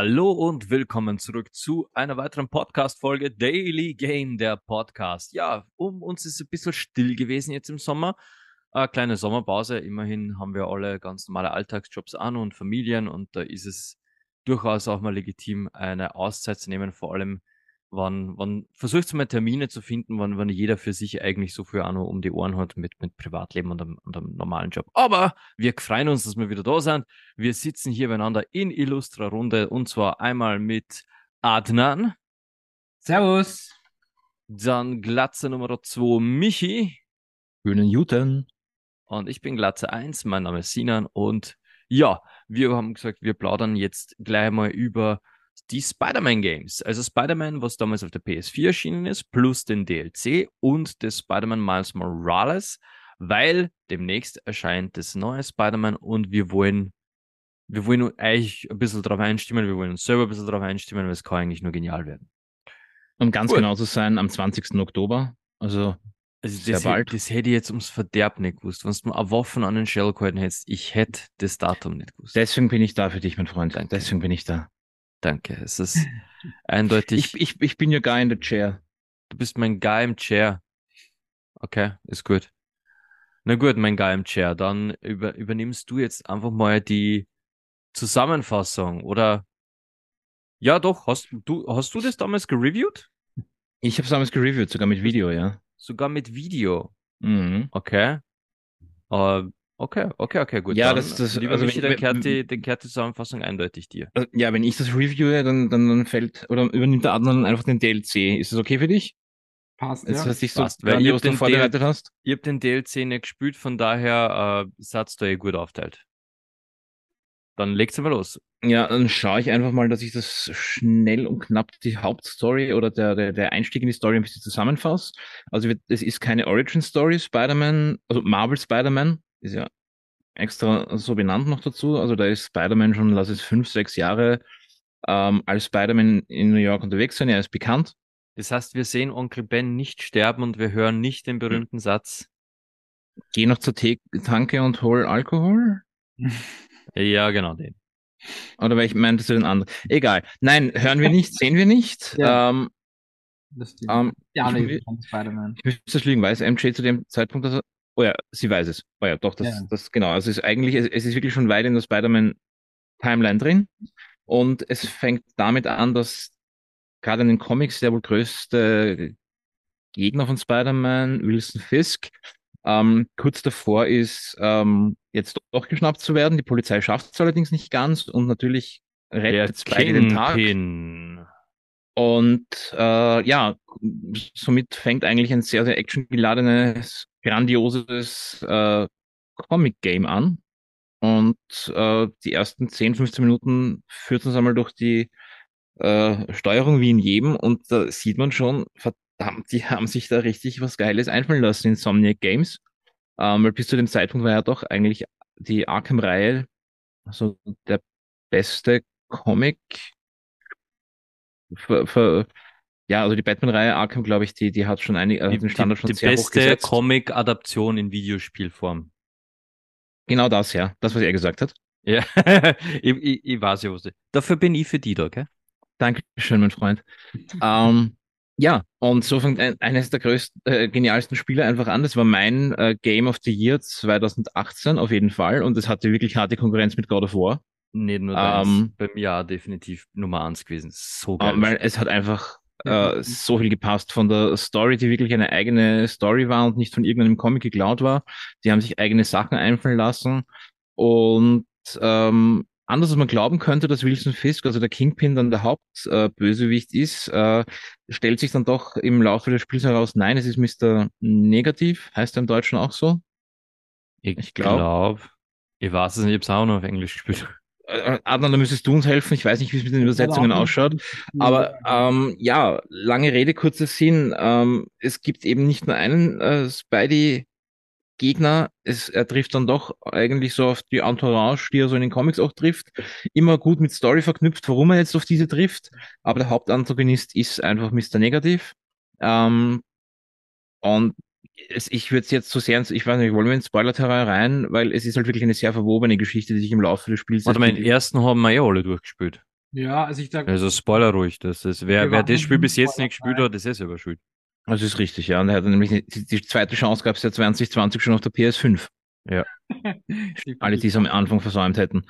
Hallo und willkommen zurück zu einer weiteren Podcast-Folge Daily Game, der Podcast. Ja, um uns ist ein bisschen still gewesen jetzt im Sommer. Eine kleine Sommerpause. Immerhin haben wir alle ganz normale Alltagsjobs an und Familien und da ist es durchaus auch mal legitim, eine Auszeit zu nehmen, vor allem wann, wann versucht mal Termine zu finden, wann, wann jeder für sich eigentlich so viel auch noch um die Ohren hat mit, mit Privatleben und einem, und einem normalen Job. Aber wir freuen uns, dass wir wieder da sind. Wir sitzen hier beieinander in illustrer Runde und zwar einmal mit Adnan. Servus. Dann Glatze Nummer 2 Michi. Schönen Juten. Und ich bin Glatze 1, mein Name ist Sinan und ja, wir haben gesagt, wir plaudern jetzt gleich mal über die Spider-Man Games. Also Spider-Man, was damals auf der PS4 erschienen ist, plus den DLC und das Spider-Man Miles Morales, weil demnächst erscheint das neue Spider-Man und wir wollen, wir wollen eigentlich ein bisschen darauf einstimmen, wir wollen uns selber ein bisschen darauf einstimmen, weil es kann eigentlich nur genial werden. Um ganz Gut. genau zu sein, am 20. Oktober, also also das, bald. das hätte ich jetzt ums Verderb nicht gewusst. Wenn du eine Waffen an den Shell gehalten hättest, ich hätte das Datum nicht gewusst. Deswegen bin ich da für dich, mein Freund. Danke. Deswegen bin ich da. Danke. Es ist eindeutig. Ich, ich, ich bin ja Guy in the Chair. Du bist mein Guy im Chair. Okay, ist gut. Na gut, mein Guy im Chair. Dann über, übernimmst du jetzt einfach mal die Zusammenfassung, oder? Ja, doch. Hast du, hast du das damals gereviewt? Ich habe es damals gereviewt, sogar mit Video, ja. Sogar mit Video. Mhm. Okay. Uh, okay, okay, okay, gut. Ja, dann, das, das, lieber also Michi, dann kehrt, die, dann kehrt die Zusammenfassung eindeutig dir. Also, ja, wenn ich das reviewe, dann, dann, dann fällt, oder übernimmt der Adnan einfach den DLC. Ist das okay für dich? Passt, Jetzt, ja. Was dich so Passt, weil ihr den vorbereitet hast? Ihr habt den DLC nicht gespielt, von daher äh, seid ihr eh gut aufteilt. Dann legt's mal los. Ja, dann schaue ich einfach mal, dass ich das schnell und knapp die Hauptstory oder der, der, der Einstieg in die Story ein bisschen zusammenfasse. Also es ist keine Origin Story, Spider-Man, also Marvel Spider-Man, ist ja extra so benannt noch dazu. Also da ist Spider-Man schon, lass es fünf, sechs Jahre ähm, als Spider-Man in New York unterwegs sein. Er ist bekannt. Das heißt, wir sehen Onkel Ben nicht sterben und wir hören nicht den berühmten hm. Satz. Geh noch zur Tanke und hol Alkohol. Ja, genau den. Oder weil ich meinte den anderen. Egal. Nein, hören wir nicht, sehen wir nicht. Ja. Ähm, das ähm, ja, ich, von Spider-Man. Ich müsste das lügen. Weiß MJ zu dem Zeitpunkt, dass er. Oh ja, sie weiß es. Oh ja, doch, das, ja. das genau. Also es ist eigentlich, es, es ist wirklich schon weit in der Spider-Man-Timeline drin. Und es fängt damit an, dass gerade in den Comics der wohl größte Gegner von Spider-Man, Wilson Fisk, ähm, kurz davor ist, ähm, jetzt doch geschnappt zu werden. Die Polizei schafft es allerdings nicht ganz und natürlich rettet Spidey den Tag. Und äh, ja, somit fängt eigentlich ein sehr, sehr actiongeladenes, grandioses äh, Comic-Game an. Und äh, die ersten 10, 15 Minuten führt uns einmal durch die äh, Steuerung wie in jedem und da sieht man schon, verdammt, die haben sich da richtig was Geiles einfallen lassen in Insomniac Games. Ähm, weil bis zu dem Zeitpunkt war ja doch eigentlich die Arkham-Reihe so der beste Comic. Für, für, ja, also die Batman-Reihe Arkham, glaube ich, die, die hat schon einige, also den Standard schon die, die sehr hoch Die beste Comic-Adaption in Videospielform. Genau das, ja. Das, was er gesagt hat. Ja, ich, ich, ich weiß ja, was ich. Dafür bin ich für die da, gell? Dankeschön, mein Freund. ähm, ja, und so fängt ein, eines der größten, äh, genialsten Spiele einfach an. Das war mein äh, Game of the Year 2018 auf jeden Fall. Und es hatte wirklich harte Konkurrenz mit God of War. Nicht nur das, ähm, beim Jahr definitiv Nummer eins gewesen. So geil. Äh, weil es hat einfach äh, so viel gepasst von der Story, die wirklich eine eigene Story war und nicht von irgendeinem Comic geklaut war. Die haben sich eigene Sachen einfallen lassen. Und ähm, anders als man glauben könnte, dass Wilson Fisk, also der Kingpin, dann der Hauptbösewicht äh, ist, äh, stellt sich dann doch im Laufe des Spiels heraus, nein, es ist Mr. Negativ, heißt er im Deutschen auch so? Ich, ich glaube. Glaub, ich weiß es nicht, ich habe es auch noch auf Englisch gespielt. Äh, Adnan, da müsstest du uns helfen. Ich weiß nicht, wie es mit den Übersetzungen ausschaut. Aber ähm, ja, lange Rede, kurzer Sinn. Ähm, es gibt eben nicht nur einen äh, Spidey Gegner, es, er trifft dann doch eigentlich so auf die Entourage, die er so in den Comics auch trifft, immer gut mit Story verknüpft, warum er jetzt auf diese trifft. Aber der Hauptantagonist ist einfach Mr. Negativ. Ähm, und es, ich würde es jetzt so sehr, ich weiß nicht, wollen wir in Spoiler-Terrain rein, weil es ist halt wirklich eine sehr verwobene Geschichte, die sich im Laufe des Spiels. Warte mal, den ersten haben wir ja alle durchgespielt. Ja, also ich sag. Also Spoiler ruhig. Das ist, wer, wer das Spiel bis jetzt nicht gespielt hat, das ist selber schuld. Das ist richtig, ja. Und er hat nämlich die, die zweite Chance gab es ja 2020 schon auf der PS5. Ja. Alle, die es am Anfang versäumt hätten.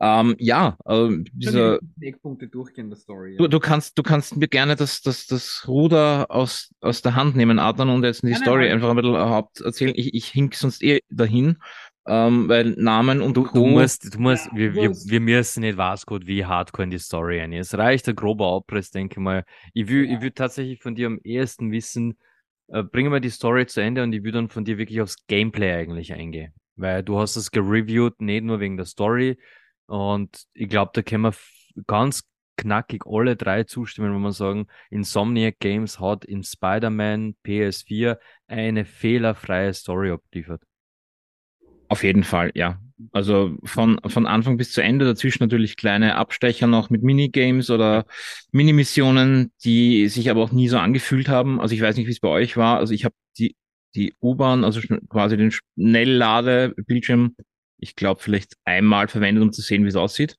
Ähm, ja, äh, dieser, Eckpunkte durchgehen der Story. Ja. Du, du kannst, du kannst mir gerne das, das, das Ruder aus, aus der Hand nehmen, Adnan, und jetzt die nein, Story nein, einfach ein bisschen Haupt erzählen. Ich, ich hink sonst eh dahin, ähm, weil Namen und du, du musst, du musst, ja, wir, wir, wir müssen nicht was gut, wie hardcore in die Story ein. Es reicht der grobe Abriss, denke ich mal. Ich will, ja. ich will tatsächlich von dir am ehesten wissen, äh, bringen wir die Story zu Ende und ich will dann von dir wirklich aufs Gameplay eigentlich eingehen. Weil du hast es gereviewt, nicht nur wegen der Story, und ich glaube, da können wir ganz knackig alle drei zustimmen, wenn man sagen, Insomniac Games hat in Spider-Man PS4 eine fehlerfreie Story abgeliefert. Auf jeden Fall, ja. Also von, von Anfang bis zu Ende, dazwischen natürlich kleine Abstecher noch mit Minigames oder Minimissionen, die sich aber auch nie so angefühlt haben. Also ich weiß nicht, wie es bei euch war. Also ich habe die, die U-Bahn, also quasi den Schnelllade-Bildschirm ich glaube, vielleicht einmal verwendet, um zu sehen, wie es aussieht.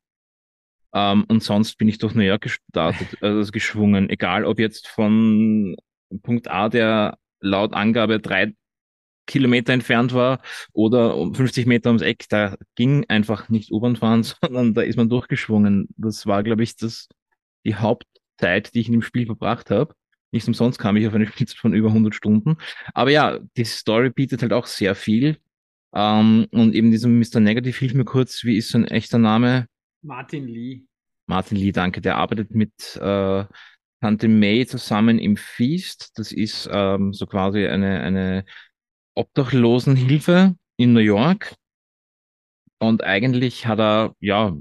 Ähm, und sonst bin ich durch New York gestartet, also geschwungen. Egal, ob jetzt von Punkt A, der laut Angabe drei Kilometer entfernt war oder um 50 Meter ums Eck, da ging einfach nicht U-Bahn fahren, sondern da ist man durchgeschwungen. Das war, glaube ich, das, die Hauptzeit, die ich in dem Spiel verbracht habe. Nicht umsonst kam ich auf eine Spitze von über 100 Stunden. Aber ja, die Story bietet halt auch sehr viel. Ähm, und eben diesem Mr. Negative, hilf mir kurz, wie ist sein echter Name? Martin Lee. Martin Lee, danke. Der arbeitet mit äh, Tante May zusammen im Feast. Das ist ähm, so quasi eine, eine Obdachlosenhilfe in New York. Und eigentlich hat er ja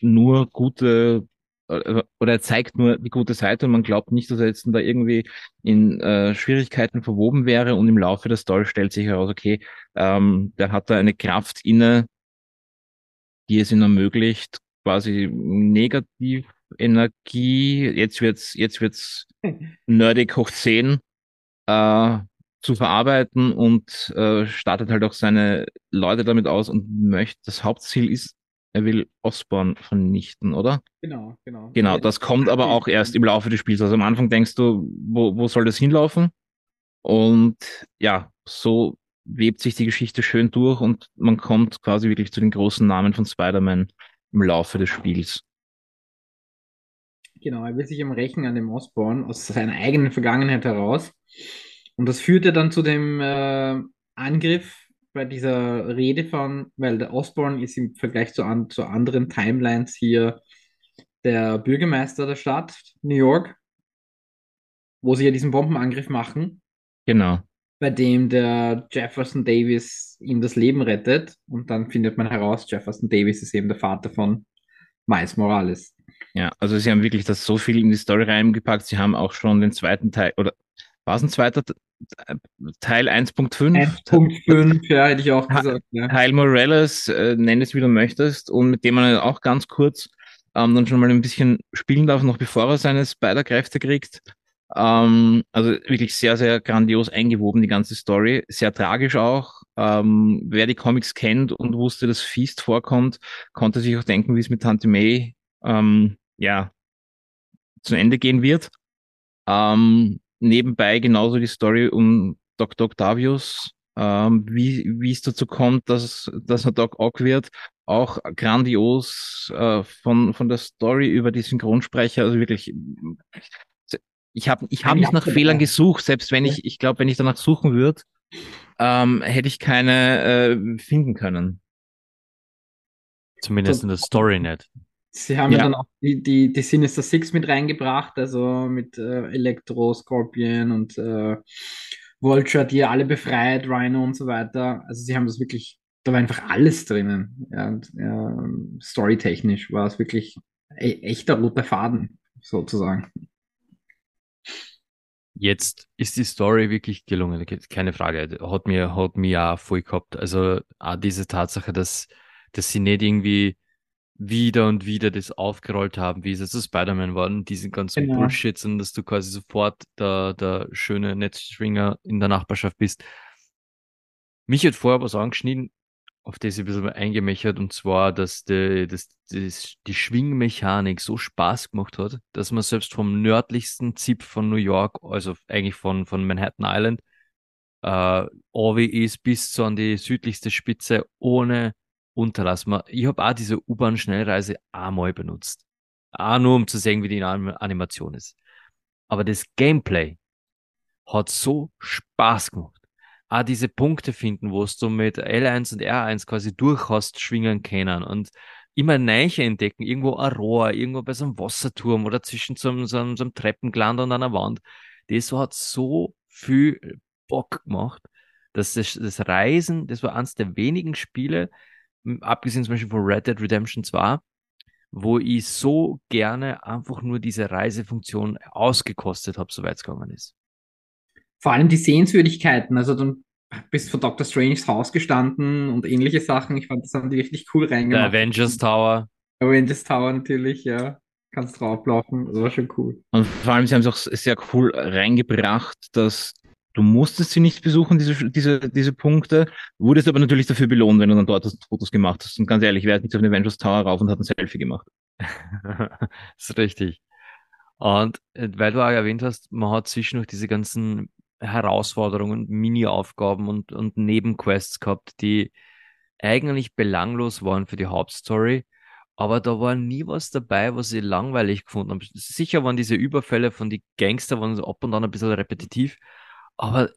nur gute oder er zeigt nur die gute Seite und man glaubt nicht, dass er jetzt da irgendwie in äh, Schwierigkeiten verwoben wäre und im Laufe der Story stellt sich heraus, okay, ähm, der hat da eine Kraft inne, die es ihm ermöglicht, quasi negativ Energie, jetzt wird's, jetzt wird's nerdig hoch 10, äh, zu verarbeiten und äh, startet halt auch seine Leute damit aus und möchte, das Hauptziel ist er will Osborn vernichten, oder? Genau, genau. Genau, das kommt aber auch erst im Laufe des Spiels. Also am Anfang denkst du, wo, wo soll das hinlaufen? Und ja, so webt sich die Geschichte schön durch und man kommt quasi wirklich zu den großen Namen von Spider-Man im Laufe des Spiels. Genau, er will sich am Rächen an dem Osborn aus seiner eigenen Vergangenheit heraus. Und das führte dann zu dem äh, Angriff bei dieser Rede von, weil der Osborne ist im Vergleich zu, an, zu anderen Timelines hier der Bürgermeister der Stadt New York, wo sie ja diesen Bombenangriff machen. Genau. Bei dem der Jefferson Davis ihm das Leben rettet und dann findet man heraus, Jefferson Davis ist eben der Vater von Miles Morales. Ja, also sie haben wirklich das so viel in die Story reingepackt. Sie haben auch schon den zweiten Teil, oder war es ein zweiter Teil 1.5. 1.5, ja, hätte ich auch gesagt. Ja. Teil Morales, äh, nenn es wie du möchtest, und mit dem man auch ganz kurz ähm, dann schon mal ein bisschen spielen darf, noch bevor er seine Spider-Kräfte kriegt. Ähm, also wirklich sehr, sehr grandios eingewoben, die ganze Story. Sehr tragisch auch. Ähm, wer die Comics kennt und wusste, dass Feast vorkommt, konnte sich auch denken, wie es mit Tante May ähm, ja, zu Ende gehen wird. Ähm, nebenbei genauso die Story um Dr. Octavius, ähm, wie, wie es dazu kommt, dass, dass er Doc Ock wird. Auch grandios äh, von, von der Story über die Synchronsprecher, also wirklich. Ich habe ich hab nicht nach Fehlern gesucht, selbst wenn ich, ich glaube, wenn ich danach suchen würde, ähm, hätte ich keine äh, finden können. Zumindest in der Story nicht. Sie haben ja, ja dann auch die, die, die Sinister Six mit reingebracht, also mit äh, Elektro, Scorpion und äh, Vulture, die alle befreit, Rhino und so weiter. Also sie haben das wirklich, da war einfach alles drinnen. Ja, und, ja, storytechnisch war es wirklich e echter roter Faden, sozusagen. Jetzt ist die Story wirklich gelungen, keine Frage. Hat mir, hat mir auch voll gehabt. Also auch diese Tatsache, dass, dass sie nicht irgendwie wieder und wieder das aufgerollt haben, wie es jetzt Spider-Man war und diesen ganzen genau. Bullshit, und dass du quasi sofort der, der schöne Netzstringer in der Nachbarschaft bist. Mich hat vorher was angeschnitten, auf das ich ein bisschen eingemächert, und zwar, dass die, dass, dass die Schwingmechanik so Spaß gemacht hat, dass man selbst vom nördlichsten Zip von New York, also eigentlich von, von Manhattan Island, äh, ist bis zu an die südlichste Spitze ohne Unterlass. Ich habe auch diese U-Bahn-Schnellreise einmal benutzt. Auch nur, um zu sehen, wie die Animation ist. Aber das Gameplay hat so Spaß gemacht auch diese Punkte finden, wo du mit L1 und R1 quasi durch hast schwingen können und immer Neiche entdecken, irgendwo ein Rohr, irgendwo bei so einem Wasserturm oder zwischen so einem, so einem, so einem Treppengland und einer Wand. Das hat so viel Bock gemacht, dass das, das Reisen, das war eines der wenigen Spiele, abgesehen zum Beispiel von Red Dead Redemption 2, wo ich so gerne einfach nur diese Reisefunktion ausgekostet habe, soweit es gegangen ist vor allem die Sehenswürdigkeiten. Also dann bist vor Dr. Stranges Haus gestanden und ähnliche Sachen. Ich fand, das haben die richtig cool reingemacht. Der Avengers Tower. Avengers Tower natürlich, ja. Kannst drauflaufen. Das war schon cool. Und vor allem, sie haben es auch sehr cool reingebracht, dass du musstest sie nicht besuchen, diese, diese, diese Punkte, wurdest aber natürlich dafür belohnt, wenn du dann dort Fotos gemacht hast. Und ganz ehrlich, wer hat nicht auf den Avengers Tower rauf und hat ein Selfie gemacht? ist richtig. Und äh, weil du auch erwähnt hast, man hat zwischendurch diese ganzen Herausforderungen, Mini-Aufgaben und, und Nebenquests gehabt, die eigentlich belanglos waren für die Hauptstory. Aber da war nie was dabei, was ich langweilig gefunden habe. Sicher waren diese Überfälle von die Gangster waren ab und an ein bisschen repetitiv, aber,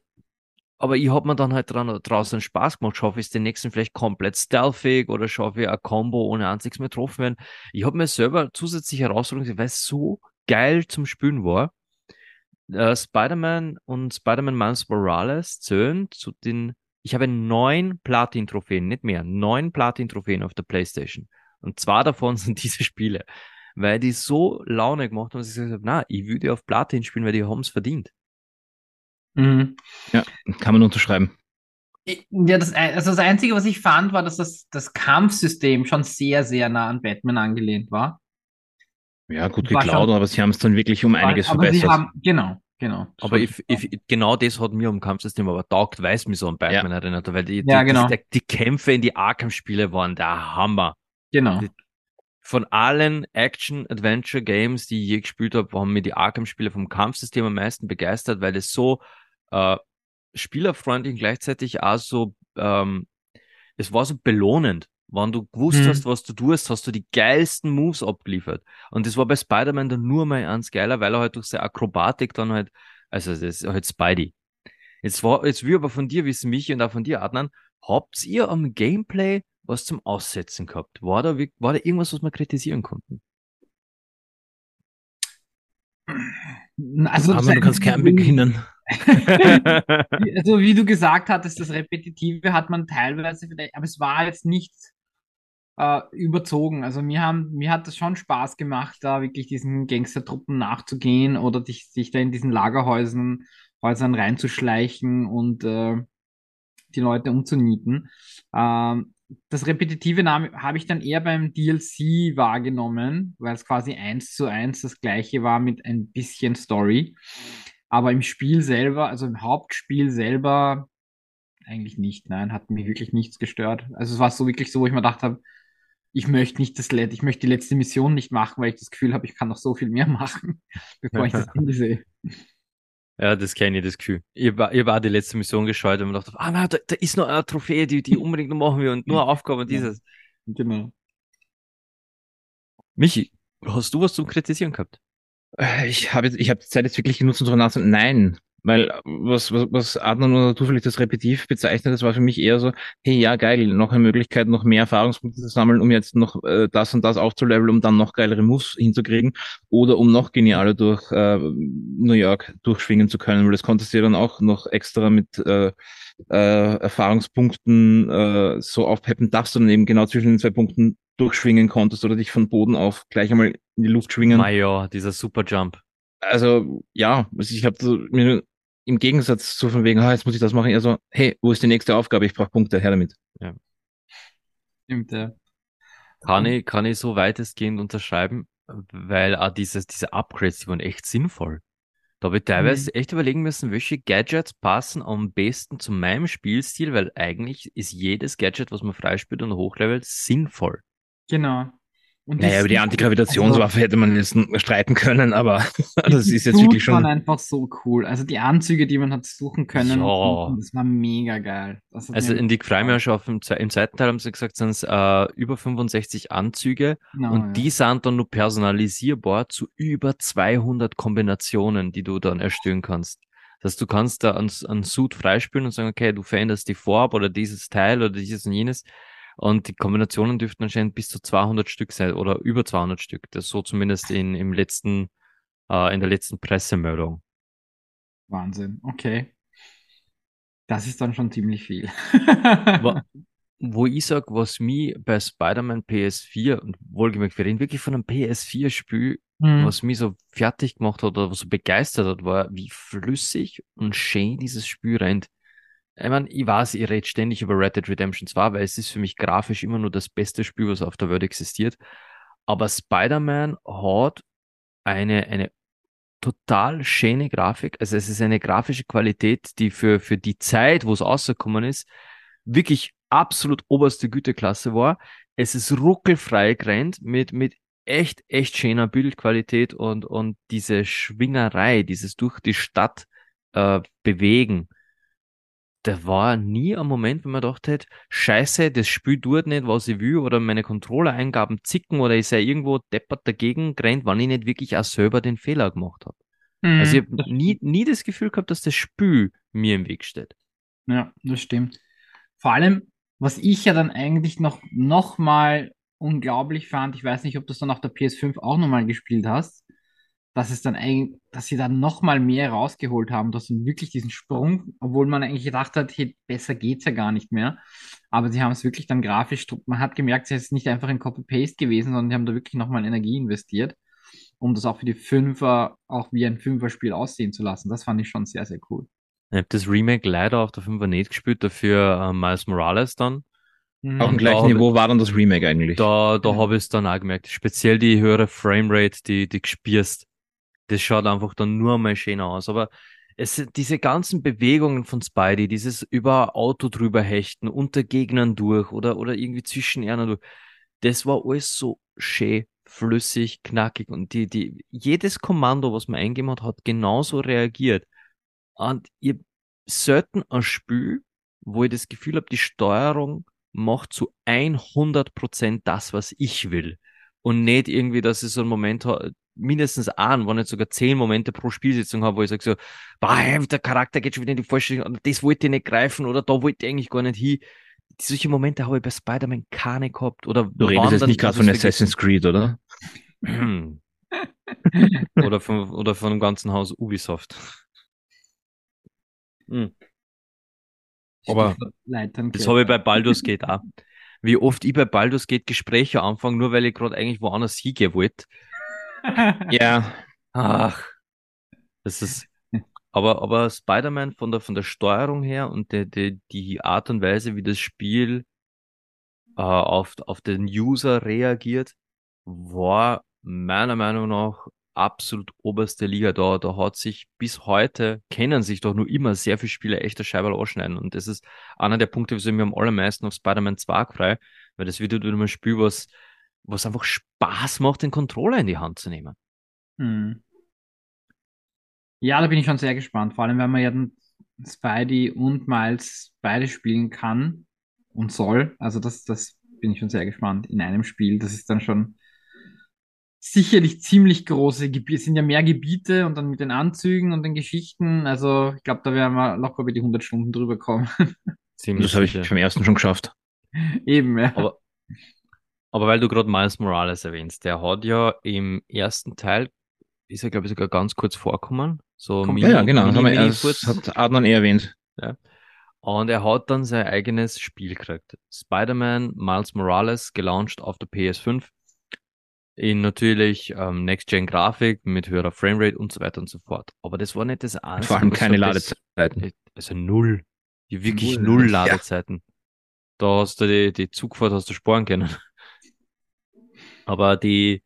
aber ich habe mir dann halt dran, draußen Spaß gemacht. Schaffe ich es den nächsten vielleicht komplett stealthig oder schaffe ich ein Combo ohne einziges mehr getroffen werden. Ich habe mir selber zusätzliche Herausforderungen, weil es so geil zum Spielen war äh, Spider-Man und Spider-Man Miles Morales zählen zu den, ich habe neun Platin-Trophäen, nicht mehr, neun Platin-Trophäen auf der Playstation. Und zwei davon sind diese Spiele. Weil die so Laune gemacht haben, dass ich gesagt habe, na, ich würde auf Platin spielen, weil die haben es verdient. Mhm. Ja, kann man unterschreiben. Ja, das, also das Einzige, was ich fand, war, dass das, das Kampfsystem schon sehr, sehr nah an Batman angelehnt war. Ja, gut geklaut, aber sie haben es dann wirklich um einiges aber verbessert. Haben, genau, genau. Aber ich, ich, genau das hat mir am Kampfsystem aber taugt, weil es mich so an Batman ja. erinnert, weil die, die, ja, genau. die, die, Kämpfe in die Arkham-Spiele waren der Hammer. Genau. Die, von allen Action-Adventure-Games, die ich je gespielt habe, haben mir die Arkham-Spiele vom Kampfsystem am meisten begeistert, weil es so äh, spielerfreundlich und gleichzeitig auch so, ähm, es war so belohnend. Wenn du gewusst hm. hast, was du tust, hast du die geilsten Moves abgeliefert. Und das war bei Spider-Man dann nur mal eins geiler, weil er halt durch seine Akrobatik dann halt, also das ist halt Spidey. Jetzt war, jetzt will aber von dir wissen, Michi und auch von dir, Adnan, habt ihr am Gameplay was zum Aussetzen gehabt? War da, war da irgendwas, was wir kritisieren konnten? Also, aber du kannst gern beginnen. Also wie du gesagt hattest, das Repetitive hat man teilweise vielleicht, aber es war jetzt nicht äh, überzogen. Also mir haben, mir hat das schon Spaß gemacht, da wirklich diesen Gangstertruppen nachzugehen oder dich, sich da in diesen Lagerhäusern Häusern reinzuschleichen und äh, die Leute umzunieten. Ähm, das Repetitive habe ich dann eher beim DLC wahrgenommen, weil es quasi eins zu eins das gleiche war mit ein bisschen Story. Aber im Spiel selber, also im Hauptspiel selber, eigentlich nicht. Nein, hat mich wirklich nichts gestört. Also es war so wirklich so, wo ich mir gedacht habe, ich möchte nicht das ich möchte die letzte Mission nicht machen, weil ich das Gefühl habe, ich kann noch so viel mehr machen, bevor ich das Ende sehe. Ja, das kenne ich, das Gefühl. Ich war, ich war die letzte Mission gescheut und mir dachte, ah, na, da, da, ist noch eine Trophäe, die, die unbedingt noch machen wir und nur eine Aufgabe und dieses. Genau. Michi, hast du was zum Kritisieren gehabt? Äh, ich habe ich hab die Zeit jetzt wirklich genutzt, um darüber nachzudenken. Nein, weil was, was, was Adnan oder du vielleicht das Repetitiv bezeichnet, das war für mich eher so, hey ja, geil, noch eine Möglichkeit, noch mehr Erfahrungspunkte zu sammeln, um jetzt noch äh, das und das aufzuleveln, um dann noch geilere Moves hinzukriegen oder um noch genialer durch äh, New York durchschwingen zu können, weil das konntest du ja dann auch noch extra mit äh, äh, Erfahrungspunkten äh, so aufpeppen, dass du dann eben genau zwischen den zwei Punkten durchschwingen konntest oder dich von Boden auf gleich einmal in die Luft schwingen. Major, dieser Superjump also ja, also ich habe so mir im Gegensatz zu von wegen, ah, jetzt muss ich das machen, eher so, hey, wo ist die nächste Aufgabe? Ich brauche Punkte, her damit. Ja. Stimmt, ja. Kann ich, kann ich so weitestgehend unterschreiben, weil auch dieses, diese Upgrades, die waren echt sinnvoll. Da habe ich teilweise echt überlegen müssen, welche Gadgets passen am besten zu meinem Spielstil, weil eigentlich ist jedes Gadget, was man freispielt und hochlevelt, sinnvoll. Genau. Und Naja, über die Antigravitationswaffe hätte man jetzt streiten können, aber also, das ist jetzt wirklich waren schon. einfach so cool. Also die Anzüge, die man hat suchen können, Ja. und das war mega geil. Das Also mir in die ja schon auf im zweiten Teil haben sie gesagt, sind es äh, über 65 Anzüge Genau, und ja. die sind dann nur personalisierbar zu über 200 Kombinationen, die du dann erstellen kannst. Das heißt, du kannst da einen, einen Suit freispielen und sagen, okay, du veränderst die Farbe oder dieses Teil oder dieses und jenes. Und die Kombinationen dürften anscheinend bis zu 200 Stück sein oder über 200 Stück. Das ist so zumindest in, im letzten, äh, in der letzten Pressemeldung. Wahnsinn. Okay. Das ist dann schon ziemlich viel. Wa- wo ich sag, was mich bei Spider-Man PS4 und wohlgemerkt, wir reden wirklich von einem PS4-Spiel, Hm. was mich so fertig gemacht hat oder was so begeistert hat, war, wie flüssig und schön dieses Spiel rennt. Ich meine, ich weiß, ich rede ständig über Red Dead Redemption 2, weil es ist für mich grafisch immer nur das beste Spiel, was auf der Welt existiert. Aber Spider-Man hat eine, eine total schöne Grafik. Also es ist eine grafische Qualität, die für, für die Zeit, wo es rausgekommen ist, wirklich absolut oberste Güteklasse war. Es ist ruckelfrei gerannt mit, mit echt, echt schöner Bildqualität und, und diese Schwingerei, dieses durch die Stadt äh, bewegen. Da war nie ein Moment, wenn man gedacht hätte, scheiße, das Spiel tut nicht, was ich will, oder meine Controller-Eingaben zicken, oder ich sei irgendwo deppert dagegen gerannt, wann ich nicht wirklich auch selber den Fehler gemacht habe. Hm, Also ich habe nie, nie das Gefühl gehabt, dass das Spiel mir im Weg steht. Ja, das stimmt. Vor allem, was ich ja dann eigentlich noch, noch mal unglaublich fand, ich weiß nicht, ob du es dann auf der PS5 auch noch mal gespielt hast, dass es dann eigentlich, dass sie dann noch mal mehr rausgeholt haben, dass sie wirklich diesen Sprung, obwohl man eigentlich gedacht hat, hey, besser geht's ja gar nicht mehr. Aber sie haben es wirklich dann grafisch, man hat gemerkt, es ist nicht einfach ein Copy-Paste gewesen, sondern die haben da wirklich noch mal Energie investiert, um das auch für die Fünfer, auch wie ein Fünfer-Spiel aussehen zu lassen. Das fand ich schon sehr, sehr cool. Ich habe das Remake leider auf der 5er nicht gespielt, dafür äh, Miles Morales dann. Mhm. Auf dem gleichen Niveau war dann das Remake eigentlich. Da, da Genau. habe ich es dann auch gemerkt. Speziell die höhere Framerate, die, die gespürst. Das schaut einfach dann nur mal schöner aus. Aber es, diese ganzen Bewegungen von Spidey, dieses über Auto drüber hechten, unter Gegnern durch oder, oder irgendwie zwischen ihnen durch, das war alles so schön, flüssig, knackig und die, die, jedes Kommando, was man eingegeben hat, hat genauso reagiert. Und ich hab selten ein Spiel, wo ich das Gefühl habe, die Steuerung macht zu 100% das, was ich will. Und nicht irgendwie, dass ich so einen Moment habe, mindestens einen, wenn nicht sogar zehn Momente pro Spielsitzung habe, wo ich sage so, bah, der Charakter geht schon wieder in die falsche Richtung, oder das wollte ich nicht greifen, oder da wollte ich eigentlich gar nicht hin. Solche Momente habe ich bei Spider-Man keine gehabt. Oder Du redest jetzt nicht gerade das von Assassin's Creed, oder? oder von, oder von dem ganzen Haus Ubisoft. Hm. Aber Das habe ich bei Baldur's Gate auch. Wie oft ich bei Baldur's Gate Gespräche anfange, nur weil ich gerade eigentlich woanders hingehen wollte. Ja, Ach, das ist. Aber, aber Spider-Man von der, von der Steuerung her und der, der, die Art und Weise, wie das Spiel äh, auf, auf den User reagiert, war meiner Meinung nach absolut oberste Liga da. Da hat sich bis heute, kennen sich doch nur immer sehr viele Spieler echter Scheiberl ausschneiden. Und das ist einer der Punkte, wieso ich mir am allermeisten auf Spider-Man 2 frei, weil das wieder durch ein Spiel, was, was einfach Spaß macht, den Controller in die Hand zu nehmen. Hm. Ja, da bin ich schon sehr gespannt. Vor allem, wenn man ja dann Spidey und Miles beide spielen kann und soll. Also das, das bin ich schon sehr gespannt in einem Spiel. Das ist dann schon sicherlich ziemlich große Gebiete. Es sind ja mehr Gebiete und dann mit den Anzügen und den Geschichten. Also ich glaube, da werden wir locker über die 100 Stunden drüber kommen. Ziemlich das habe ich beim ersten schon geschafft. Eben, ja. Aber, aber weil du gerade Miles Morales erwähnst, der hat ja im ersten Teil, ist er glaube ich sogar ganz kurz vorkommen. So Kommt- Ja, ja, genau. Wir, mini, das kurz. hat Adnan eh erwähnt. Und er hat dann sein eigenes Spiel gekriegt. Spider-Man Miles Morales gelauncht auf der PS5. In natürlich ähm, Next-Gen-Grafik mit höherer Framerate und so weiter und so fort. Aber das war nicht das einzige. Vor allem keine Ladezeiten. Also null. Wirklich Null, null, ja. Ladezeiten. Da hast du die, die Zugfahrt hast du sparen können. Aber die,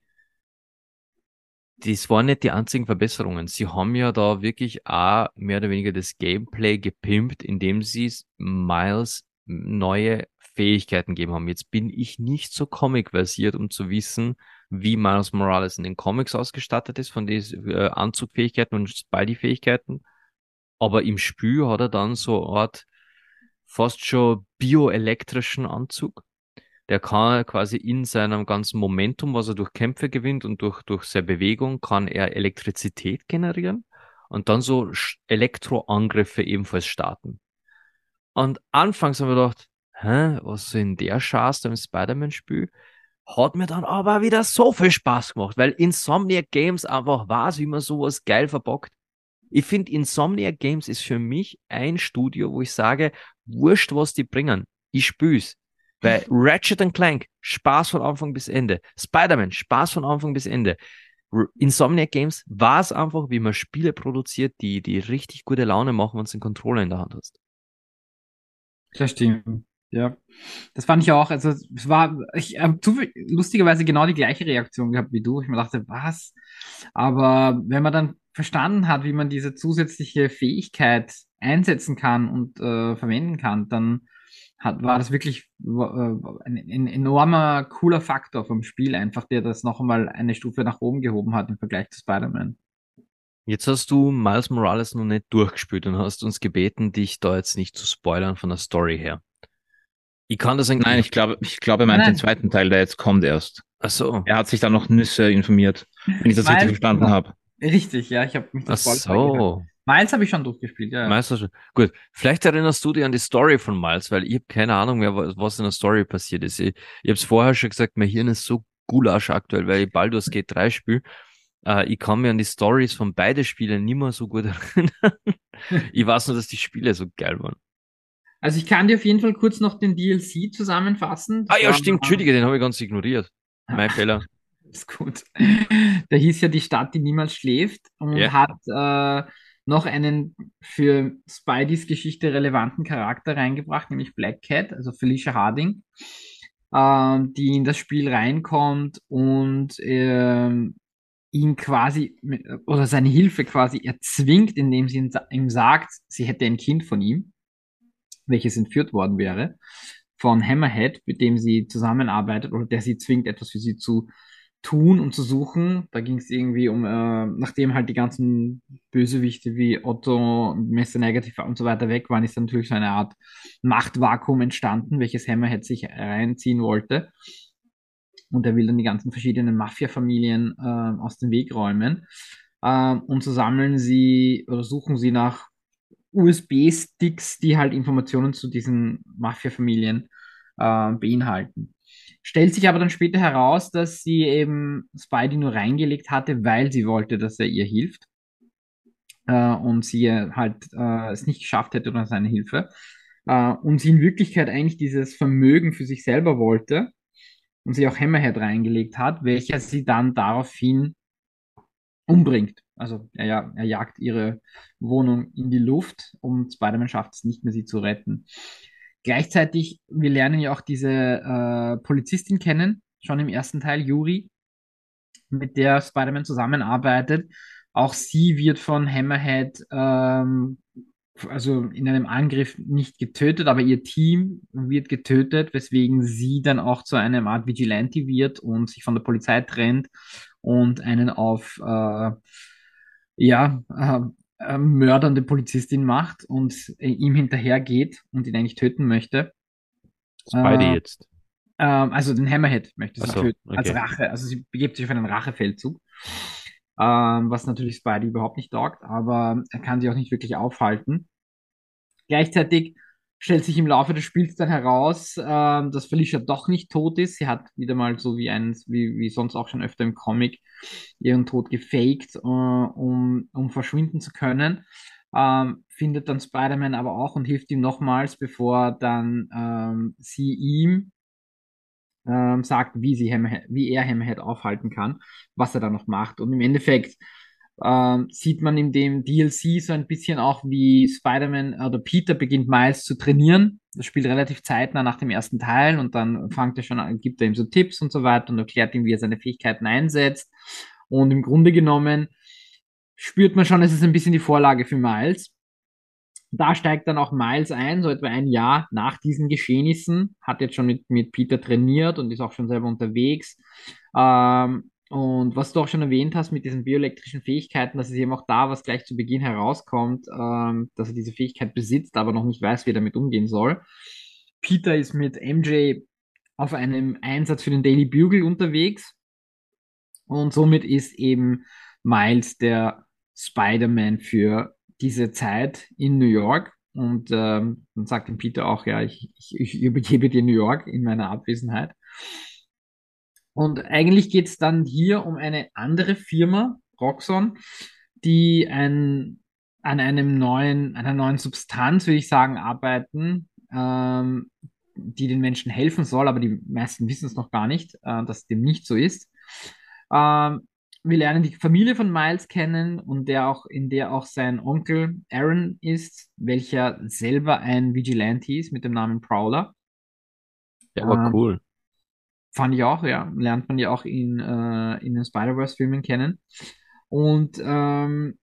das waren nicht die einzigen Verbesserungen. Sie haben ja da wirklich auch mehr oder weniger das Gameplay gepimpt, indem sie Miles neue Fähigkeiten gegeben haben. Jetzt bin ich nicht so comic-versiert, um zu wissen, wie Miles Morales in den Comics ausgestattet ist, von diesen äh, Anzugfähigkeiten und Spidey-Fähigkeiten. Aber im Spiel hat er dann so eine Art fast schon bioelektrischen Anzug. Der kann quasi in seinem ganzen Momentum, was er durch Kämpfe gewinnt und durch, durch seine Bewegung, kann er Elektrizität generieren und dann so Elektroangriffe ebenfalls starten. Und anfangs haben wir gedacht, hä, was denn der da im Spider-Man-Spiel? Hat mir dann aber wieder so viel Spaß gemacht, weil Insomniac Games einfach weiß, wie man sowas geil verbockt. Ich finde, Insomniac Games ist für mich ein Studio, wo ich sage, wurscht, was die bringen. Ich spür's. Bei Ratchet Clank, Spaß von Anfang bis Ende. Spider-Man, Spaß von Anfang bis Ende. Insomniac Games war es einfach, wie man Spiele produziert, die, die richtig gute Laune machen, wenn du den Controller in der Hand hast. Das stimmt. Ja, das fand ich auch. Also es war ich habe lustigerweise genau die gleiche Reaktion gehabt wie du. Ich mir dachte, was? Aber wenn man dann verstanden hat, wie man diese zusätzliche Fähigkeit einsetzen kann und äh, verwenden kann, dann hat, war das wirklich äh, ein, ein, enormer cooler Faktor vom Spiel, einfach der das noch einmal eine Stufe nach oben gehoben hat im Vergleich zu Spider-Man. Jetzt hast du Miles Morales noch nicht durchgespielt und hast uns gebeten, dich da jetzt nicht zu spoilern von der Story her. Ich kann das Nein, ich glaube, ich glaube, er meint den zweiten Teil, der jetzt kommt erst. Ach so. Er hat sich da noch Nüsse informiert, wenn ich das richtig verstanden habe. Richtig, ja, ich habe mich das Ach so. Miles habe ich schon durchgespielt, ja. Miles schon. Gut, vielleicht erinnerst du dich an die Story von Miles, weil ich habe keine Ahnung mehr, was in der Story passiert ist. Ich, ich habe es vorher schon gesagt, mein Hirn ist so gulasch aktuell, weil ich Baldur's Gate 3 spiele. Äh, ich kann mir an die Stories von beiden Spielen nicht mehr so gut erinnern. ich weiß nur, dass die Spiele so geil waren. Also ich kann dir auf jeden Fall kurz noch den DLC zusammenfassen. Das ah ja, stimmt, Entschuldige, den habe ich ganz ignoriert. Mein Fehler. Ist gut. Der hieß ja die Stadt, die niemals schläft und yeah. hat äh, noch einen für Spideys Geschichte relevanten Charakter reingebracht, nämlich Black Cat, also Felicia Harding, äh, die in das Spiel reinkommt und äh, ihn quasi oder seine Hilfe quasi erzwingt, indem sie ihm sagt, sie hätte ein Kind von ihm welches entführt worden wäre, von Hammerhead, mit dem sie zusammenarbeitet oder der sie zwingt, etwas für sie zu tun und zu suchen. Da ging es irgendwie um, äh, nachdem halt die ganzen Bösewichte wie Otto, Mr. Negative und so weiter weg waren, ist natürlich so eine Art Machtvakuum entstanden, welches Hammerhead sich reinziehen wollte. Und er will dann die ganzen verschiedenen Mafia-Familien äh, aus dem Weg räumen. Äh, und so sammeln sie oder suchen sie nach USB-Sticks, die halt Informationen zu diesen Mafia-Familien äh, beinhalten. Stellt sich aber dann später heraus, dass sie eben Spidey nur reingelegt hatte, weil sie wollte, dass er ihr hilft. Äh, und sie halt äh, es nicht geschafft hätte ohne seine Hilfe. Äh, und sie in Wirklichkeit eigentlich dieses Vermögen für sich selber wollte und sie auch Hammerhead reingelegt hat, welcher sie dann daraufhin umbringt. Also er, er jagt ihre Wohnung in die Luft und Spider-Man schafft es nicht mehr, sie zu retten. Gleichzeitig, wir lernen ja auch diese äh, Polizistin kennen, schon im ersten Teil, Yuri, mit der Spider-Man zusammenarbeitet. Auch sie wird von Hammerhead, ähm, also in einem Angriff nicht getötet, aber ihr Team wird getötet, weswegen sie dann auch zu einer Art Vigilante wird und sich von der Polizei trennt und einen auf äh, ja, äh, mördernde Polizistin macht und äh, ihm hinterhergeht und ihn eigentlich töten möchte. Spidey äh, jetzt. Ähm, also den Hammerhead möchte sie so, töten, okay. als Rache. Also sie begibt sich auf einen Rachefeldzug. Ähm, was natürlich Spidey überhaupt nicht taugt, aber er kann sie auch nicht wirklich aufhalten. Gleichzeitig stellt sich im Laufe des Spiels dann heraus, äh, dass Felicia doch nicht tot ist. Sie hat wieder mal so wie eins, wie, wie sonst auch schon öfter im Comic, ihren Tod gefaked, äh, um, um verschwinden zu können. Ähm, findet dann Spider-Man aber auch und hilft ihm nochmals, bevor dann ähm, sie ihm ähm, sagt, wie, sie Hammerhead, wie er Hammerhead aufhalten kann, was er da noch macht. Und im Endeffekt ähm, sieht man in dem DLC so ein bisschen auch, wie Spider-Man oder Peter beginnt Miles zu trainieren. Das spielt relativ zeitnah nach dem ersten Teil und dann fängt er schon an, gibt er ihm so Tipps und so weiter und erklärt ihm, wie er seine Fähigkeiten einsetzt. Und im Grunde genommen spürt man schon, es ist ein bisschen die Vorlage für Miles. Da steigt dann auch Miles ein, so etwa ein Jahr nach diesen Geschehnissen, hat jetzt schon mit, mit Peter trainiert und ist auch schon selber unterwegs. Ähm, und was du auch schon erwähnt hast mit diesen bioelektrischen Fähigkeiten, dass es eben auch da, was gleich zu Beginn herauskommt, ähm, dass er diese Fähigkeit besitzt, aber noch nicht weiß, wie er damit umgehen soll. Peter ist mit MJ auf einem Einsatz für den Daily Bugle unterwegs und somit ist eben Miles der Spider-Man für diese Zeit in New York. Und ähm, dann sagt ihm Peter auch, ja, ich, ich, ich übergebe dir New York in meiner Abwesenheit. Und eigentlich geht es dann hier um eine andere Firma, Roxxon, die ein, an einem neuen, einer neuen Substanz, würde ich sagen, arbeiten, ähm, die den Menschen helfen soll, aber die meisten wissen es noch gar nicht, äh, dass dem nicht so ist. Ähm, wir lernen die Familie von Miles kennen und der auch, in der auch sein Onkel Aaron ist, welcher selber ein Vigilante ist mit dem Namen Prowler. Ja, aber ähm, cool. Fand ich auch, ja. Lernt man ja auch in, äh, in den Spider-Verse-Filmen kennen. Und ähm,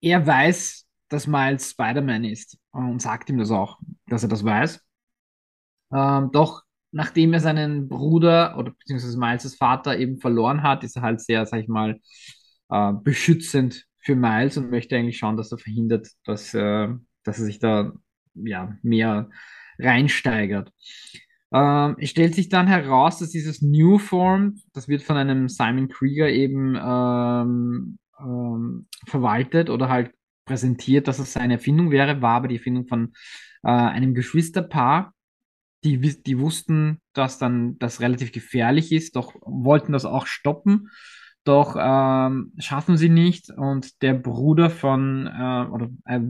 er weiß, dass Miles Spider-Man ist und sagt ihm das auch, dass er das weiß. Ähm, doch nachdem er seinen Bruder oder beziehungsweise Miles' Vater eben verloren hat, ist er halt sehr, sag ich mal, äh, beschützend für Miles und möchte eigentlich schauen, dass er verhindert, dass, äh, dass er sich da ja, mehr reinsteigert. Ähm, es stellt sich dann heraus, dass dieses New Form, das wird von einem Simon Krieger eben ähm, ähm, verwaltet oder halt präsentiert, dass es seine Erfindung wäre, war aber die Erfindung von äh, einem Geschwisterpaar, die, die wussten, dass dann das relativ gefährlich ist, doch wollten das auch stoppen. Doch ähm, schaffen sie nicht und der Bruder von, äh, oder äh,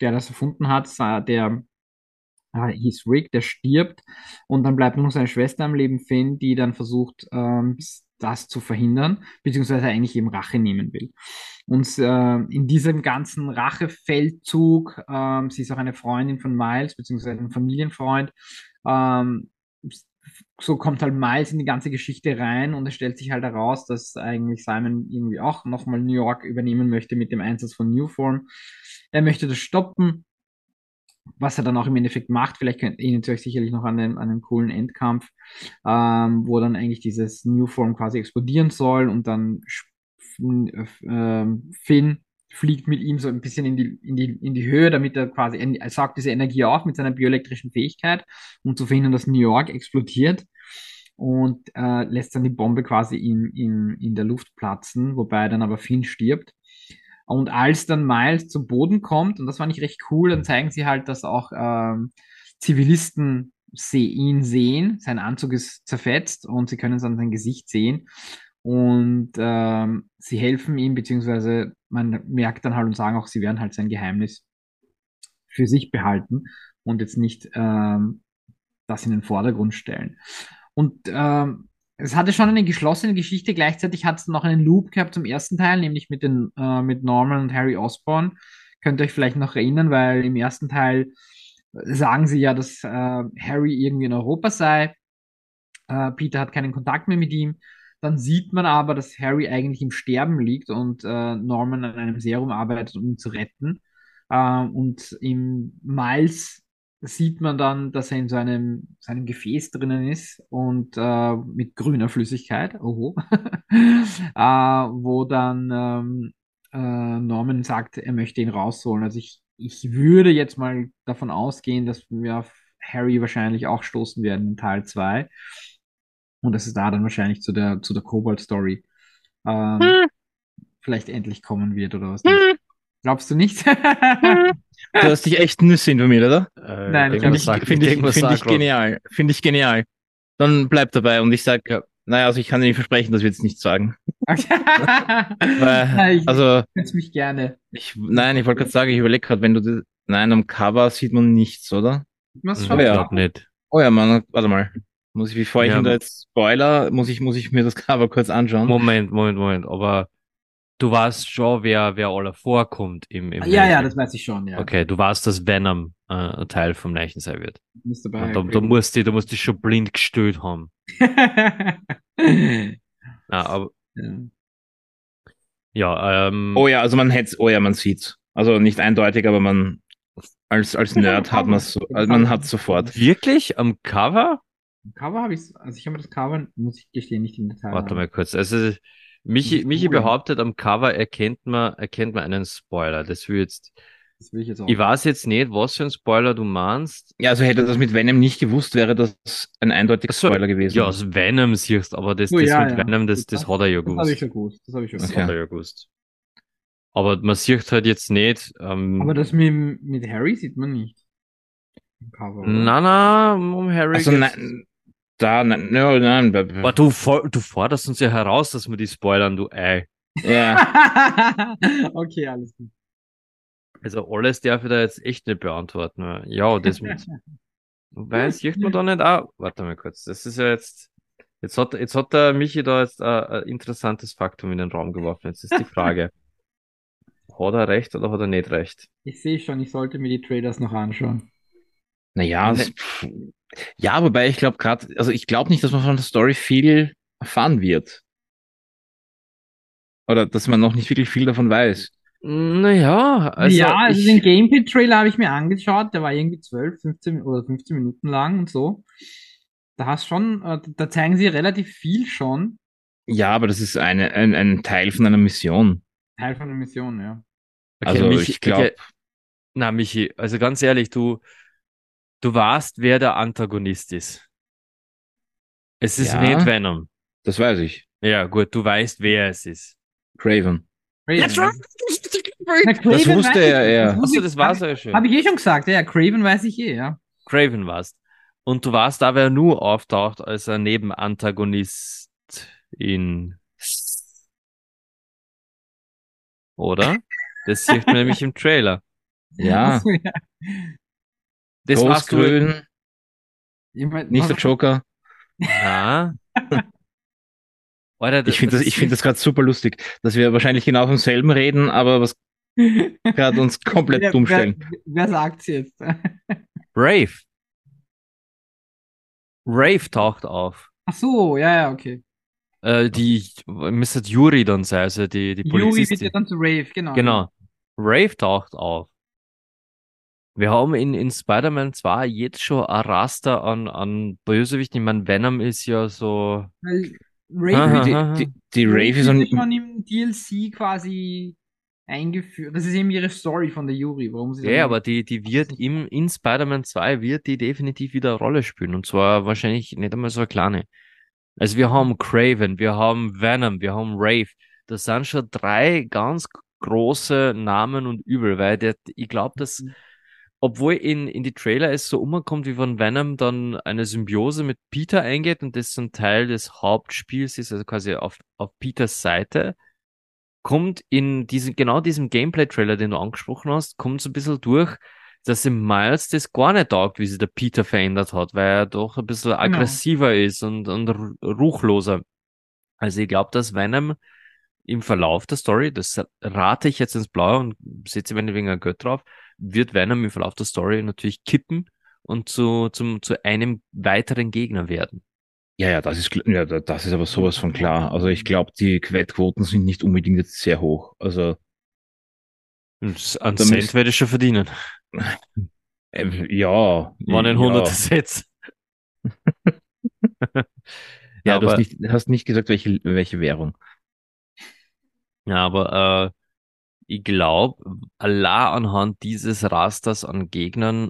der das erfunden hat, der äh, hieß Rick, der stirbt und dann bleibt nur noch seine Schwester am Leben, Finn, die dann versucht, ähm, das zu verhindern, beziehungsweise eigentlich eben Rache nehmen will. Und äh, in diesem ganzen Rachefeldzug, äh, sie ist auch eine Freundin von Miles, beziehungsweise ein Familienfreund, ähm, so kommt halt Miles in die ganze Geschichte rein und es stellt sich halt heraus, dass eigentlich Simon irgendwie auch nochmal New York übernehmen möchte mit dem Einsatz von Newform. Er möchte das stoppen, was er dann auch im Endeffekt macht. Vielleicht erinnert ihr euch sicherlich noch an den, an den coolen Endkampf, ähm, wo dann eigentlich dieses Newform quasi explodieren soll und dann äh, Finn fliegt mit ihm so ein bisschen in die, in die, in die Höhe, damit er quasi, er saugt diese Energie auf mit seiner bioelektrischen Fähigkeit, um zu verhindern, dass New York explodiert und äh, lässt dann die Bombe quasi in, in, in der Luft platzen, wobei dann aber Finn stirbt. Und als dann Miles zum Boden kommt, und das fand ich recht cool, dann zeigen sie halt, dass auch ähm, Zivilisten ihn sehen. Sein Anzug ist zerfetzt und sie können es an sein Gesicht sehen. Und ähm, sie helfen ihm, beziehungsweise man merkt dann halt und sagen auch, sie werden halt sein Geheimnis für sich behalten und jetzt nicht ähm, das in den Vordergrund stellen. Und ähm, es hatte schon eine geschlossene Geschichte, gleichzeitig hat es noch einen Loop gehabt zum ersten Teil, nämlich mit, den, äh, mit Norman und Harry Osborn. Könnt ihr euch vielleicht noch erinnern, weil im ersten Teil sagen sie ja, dass äh, Harry irgendwie in Europa sei. Äh, Peter hat keinen Kontakt mehr mit ihm. Dann sieht man aber, dass Harry eigentlich im Sterben liegt und äh, Norman an einem Serum arbeitet, um ihn zu retten. Äh, und im Miles sieht man dann, dass er in so einem, seinem Gefäß drinnen ist und äh, mit grüner Flüssigkeit, oho, äh, wo dann ähm, äh, Norman sagt, er möchte ihn rausholen. Also ich, ich würde jetzt mal davon ausgehen, dass wir auf Harry wahrscheinlich auch stoßen werden in Teil 2. Und dass es da dann wahrscheinlich zu der, zu der Kobold-Story ähm, hm. vielleicht endlich kommen wird oder was. Hm. Glaubst du nicht? du hast dich echt Nüsse informiert, oder? Äh, Nein, finde ich, find ich, find ich genial. Finde ich genial. Dann bleib dabei und ich sag, ja. naja, also ich kann dir nicht versprechen, dass wir jetzt nichts sagen. Weil, ich also, mich gerne. Ich, nein, ich wollte gerade sagen, ich überlege gerade, wenn du das, nein, am Cover sieht man nichts, oder? Was schon? Ja, nicht. Oh ja, Mann, warte mal. Muss ich, bevor ich ja, da jetzt Spoiler, muss ich, muss ich mir das Cover kurz anschauen. Moment, Moment, Moment, aber du weißt schon, wer, wer alle vorkommt im, im Ja, ja, das weiß ich schon, ja. Okay, du weißt, dass Venom äh, Teil vom Leichen sein wird. Dabei, da, da, musst du, da musst du schon blind gestellt haben. ja, aber, ja. Ja, ähm, Oh ja, also man hätte oh ja, man sieht's. Also nicht eindeutig, aber man als, als Nerd hat man es so, also man hat sofort. wirklich am Cover? Im Cover habe ich also ich habe mir das Cover, muss ich gestehen, nicht im Detail. Warte an. mal kurz. Also Michi, Das Michi behauptet, am Cover erkennt man, erkennt man einen Spoiler. Das will jetzt. Das will ich jetzt auch. Ich weiß jetzt nicht, was für ein Spoiler du meinst. Ja, also hätte er das mit Venom nicht gewusst, wäre das ein eindeutiger so, Spoiler gewesen. Ja, aus Venom siehst, aber das, Oh, das ja, mit ja. Venom, das, das hat er ja Das habe ich gewusst. schon gewusst. Das habe ich schon Das gewusst. hat er ja gewusst. Aber man sieht halt jetzt nicht. Ähm, Aber das mit, mit Harry sieht man nicht. Im Cover. na, na, um Harry. also nein, da, nein, nein, b- b- Aber du, du forderst uns ja heraus, dass wir die spoilern, du Ei. ja, okay, alles gut. Also alles darf ich da jetzt echt nicht beantworten. Ja, das mit. Wobei, sieht man da nicht auch. Warte mal kurz. Das ist ja jetzt. Jetzt hat, jetzt hat der Michi da jetzt ein, ein interessantes Faktum in den Raum geworfen. Jetzt ist die Frage. Hat er recht oder hat er nicht recht? Ich sehe schon, ich sollte mir die Traders noch anschauen. Naja, es- ja, wobei ich glaube gerade, also ich glaube nicht, dass man von der Story viel erfahren wird. Oder dass man noch nicht wirklich viel davon weiß. Naja, also. ja, also ich, den Gameplay-Trailer habe ich mir angeschaut, der war irgendwie 12, 15 oder 15 Minuten lang und so. Da hast schon, äh, da zeigen sie relativ viel schon. Ja, aber das ist eine, ein, ein Teil von einer Mission. Teil von der Mission, ja. okay, also Michi, ich glaube, okay. Na, Michi, also ganz ehrlich, du, du weißt, wer der Antagonist ist. Es ist Ja. nicht Venom. das weiß ich. Ja, gut, du weißt, wer es ist. Craven. Ja. right. Na, Das wusste er, ich- ja. das wusste Achso, ich- das war's ja schon. Habe ich eh schon gesagt, ja, Craven weiß ich eh, ja. Craven warst. Und du warst da, wer nur auftaucht als ein Nebenantagonist in. Oder? Das sieht man nämlich im Trailer. Ja. Das warst du. Großgrün, Ich mein, nicht der Joker. Ja. Alter, Ich finde das, ich finde das gerade super lustig, dass wir wahrscheinlich genau vom selben reden, aber was gerade uns komplett wer, dumm wer, stellen. wer sagt's jetzt? Rave. Rave taucht auf. Ach so, ja, ja, okay. Äh, die müsste Yuri dann sein, also die, die Yuri wird Polizistin. ja dann zu Rave, genau. Genau. Rave taucht auf. Wir haben in, in Spider-Man 2 jetzt schon ein Raster an, an Bösewichten. Ich meine, Venom ist ja so. Weil Rave, aha. Die, die, die Rave ist schon im DLC quasi eingeführt. Das ist eben ihre Story von der Yuri, warum sie Ja, dann- aber die, die wird im, in Spider-Man 2 wird die definitiv wieder eine Rolle spielen. Und zwar wahrscheinlich nicht einmal so eine kleine. Also wir haben Craven, wir haben Venom, wir haben Rave. Das sind schon drei ganz große Namen und Übel, weil der, ich glaube, dass, obwohl in, in die Trailer es so umkommt, wie von Venom dann eine Symbiose mit Peter eingeht und das so ein Teil des Hauptspiels ist, also quasi auf, auf Peters Seite, kommt in diesem, genau diesem Gameplay-Trailer, den du angesprochen hast, kommt so ein bisschen durch, dass im Miles das gar nicht taugt, wie sich der Peter verändert hat, weil er doch ein bisschen aggressiver ist und, und ru- ruchloser. Also ich glaube, dass Venom im Verlauf der Story, das rate ich jetzt ins Blaue und setze mir wegen ein Geld drauf, wird Venom im Verlauf der Story natürlich kippen und zu, zum, zu einem weiteren Gegner werden. ja, ja, das ist, ja, da- das ist aber sowas von klar. Also ich glaube, die Wettquoten sind nicht unbedingt jetzt sehr hoch. Also, Da Cent werde ich schon verdienen. äh, ja. Wann ein ja. 100 Sätze. Ja, du Aber- hast nicht, hast nicht gesagt, welche, welche Währung. Ja, aber äh, ich glaube, allein anhand dieses Rasters an Gegnern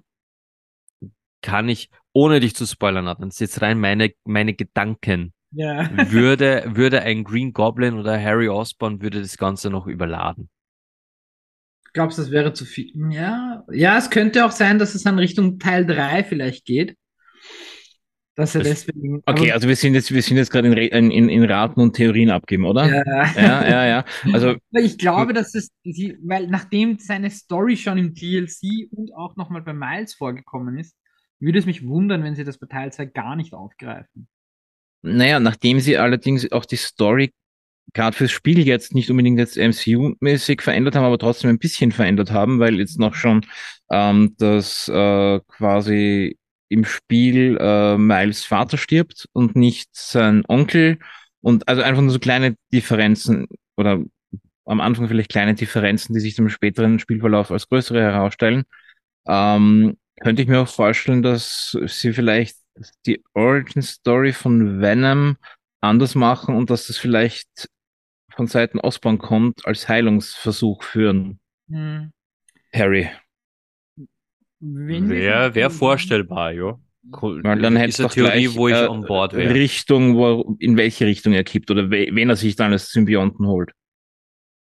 kann ich, ohne dich zu spoilern, Adnan, das ist jetzt rein meine, meine Gedanken, Ja. würde, würde ein Green Goblin oder Harry Osborn würde das Ganze noch überladen. Glaubst du, das wäre zu viel? Ja, ja, es könnte auch sein, dass es dann Richtung Teil 3 vielleicht geht. Dass er deswegen. Okay, also wir sind jetzt, wir sind jetzt gerade in, in, in, Raten und Theorien abgeben, oder? ja. ja, ja. ja. Also, ich glaube, dass es, weil nachdem seine Story schon im DLC und auch nochmal bei Miles vorgekommen ist, würde es mich wundern, wenn sie das bei Teil 2 gar nicht aufgreifen. naja, nachdem sie allerdings auch die Story gerade fürs Spiel jetzt nicht unbedingt jetzt MCU-mäßig verändert haben, aber trotzdem ein bisschen verändert haben, weil jetzt noch schon ähm, das äh, quasi im Spiel äh, Miles Vater stirbt und nicht sein Onkel und also einfach nur so kleine Differenzen oder am Anfang vielleicht kleine Differenzen, die sich im späteren Spielverlauf als größere herausstellen. Ähm, könnte ich mir auch vorstellen, dass sie vielleicht die Origin Story von Venom anders machen und dass das vielleicht von Seiten Osborn kommt als Heilungsversuch führen. Hm. Harry. Wäre wär vorstellbar, ja. Weil dann hätte es Theorie, gleich, wo ich äh, on board wäre. Richtung, wo, in welche Richtung er kippt oder we, wen er sich dann als Symbionten holt.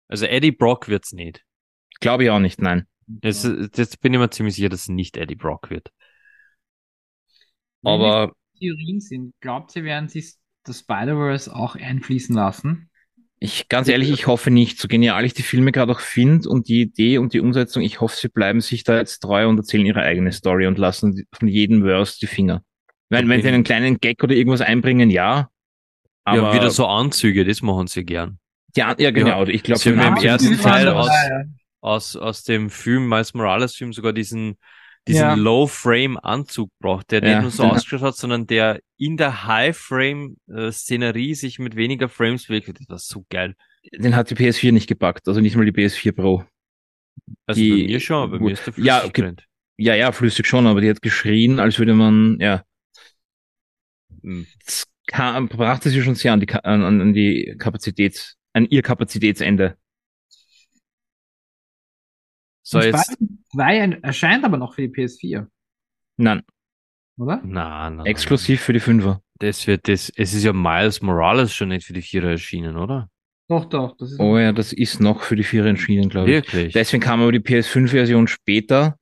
Also Eddie Brock wird's nicht. Glaube ich auch nicht, nein. Das, das bin ich mir ziemlich sicher, dass es nicht Eddie Brock wird. Aber Theorien sind, glaubt ihr, werden sie das Spider-Verse auch einfließen lassen? Ich, ganz ehrlich, ich hoffe nicht. So genial ich die Filme gerade auch finde und die Idee und die Umsetzung, ich hoffe, sie bleiben sich da jetzt treu und erzählen ihre eigene Story und lassen von jedem Verse die Finger. Wenn, wenn sie einen kleinen Gag oder irgendwas einbringen, ja. Aber ja, wieder so Anzüge, das machen sie gern. Ja, ja genau. Ja, ich glaube, sie haben im ersten Teil aus, aus, aus dem Film, Miles Morales Film, sogar diesen diesen ja. Low-Frame-Anzug braucht, der ja, nicht nur so ausgeschaut hat, sondern der in der High-Frame-Szenerie sich mit weniger Frames bewegt. Das war so geil. Den hat die PS4 nicht gepackt, also nicht mal die PS4 Pro. Also die, bei mir schon, bei mir ist der flüssig ja, okay, ja, ja, flüssig schon, aber die hat geschrien, als würde man, ja. Hm. Das kam, brachte sie schon sehr an die, an, an die Kapazität, an ihr Kapazitätsende. So, jetzt. 2 erscheint aber noch für die PS4. Nein. Oder? Nein, nein. Exklusiv für die 5er. Das wird das, es ist ja Miles Morales schon nicht für die 4er erschienen, oder? Doch, doch. Das ist oh ja, das ist noch für die 4er erschienen, glaube ich. Wirklich? Deswegen kam aber die PS5-Version später,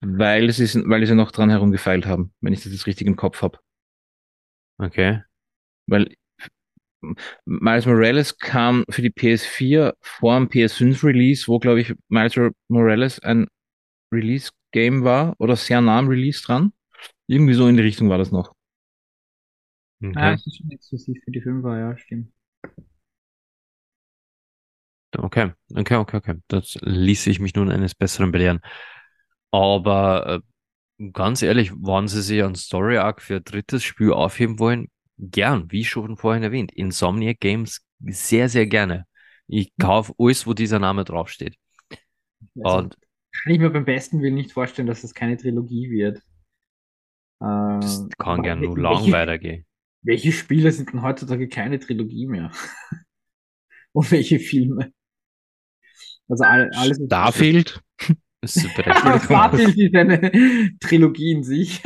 weil es ist, weil sie noch dran herumgefeilt haben, wenn ich das jetzt richtig im Kopf habe. Okay. Weil Miles Morales kam für die PS4 vor dem PS5 Release, wo glaube ich Miles Morales ein Release Game war oder sehr nah am Release dran. Irgendwie so in die Richtung war das noch. Okay. Ah, das ist schon exklusiv für die 5er, ja, stimmt. Okay, okay, okay, okay. Das ließ ich mich nun eines Besseren belehren. Aber äh, ganz ehrlich, wann sie sich ein Story Arc für ein drittes Spiel aufheben wollen, gern, wie schon vorhin erwähnt, Insomniac Games sehr, sehr gerne. Ich kaufe alles, wo dieser Name draufsteht. Also, Und kann ich mir beim besten Willen nicht vorstellen, dass es keine Trilogie wird. Das äh, kann gern nur lang weitergehen. Welche Spiele sind denn heutzutage keine Trilogie mehr? Und welche Filme? Also all, alles. Starfield? Starfield ist eine Trilogie in sich.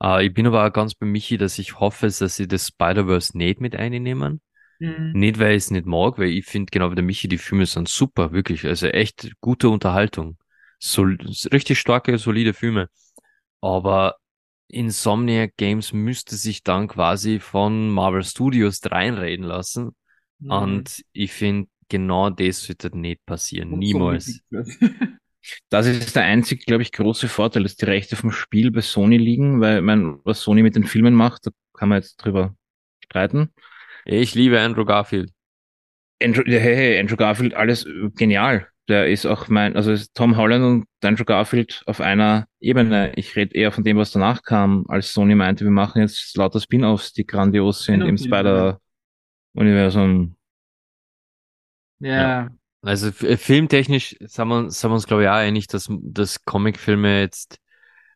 Äh, ich bin aber auch ganz bei Michi, dass ich hoffe, dass sie das Spider-Verse nicht mit einnehmen. Mhm. Nicht, weil ich es nicht mag, weil ich finde, genau wie der Michi, die Filme sind super, wirklich. Also echt gute Unterhaltung. So, richtig starke, solide Filme. Aber Insomniac Games müsste sich dann quasi von Marvel Studios reinreden lassen. Mhm. Und ich finde, genau das wird nicht passieren. Und Niemals. So Das ist der einzig, glaube ich, große Vorteil, dass die Rechte vom Spiel bei Sony liegen, weil, ich mein, was Sony mit den Filmen macht, da kann man jetzt drüber streiten. Ich liebe Andrew Garfield. Andrew, hey, hey, Andrew Garfield, alles genial. Der ist auch mein, also ist Tom Holland und Andrew Garfield auf einer Ebene. Ich rede eher von dem, was danach kam, als Sony meinte, wir machen jetzt lauter Spin-offs, die grandios sind im Spider-Universum. Ja. ja. Also äh, filmtechnisch sind wir, sind wir uns, glaube ich, auch einig, dass, dass Comicfilme jetzt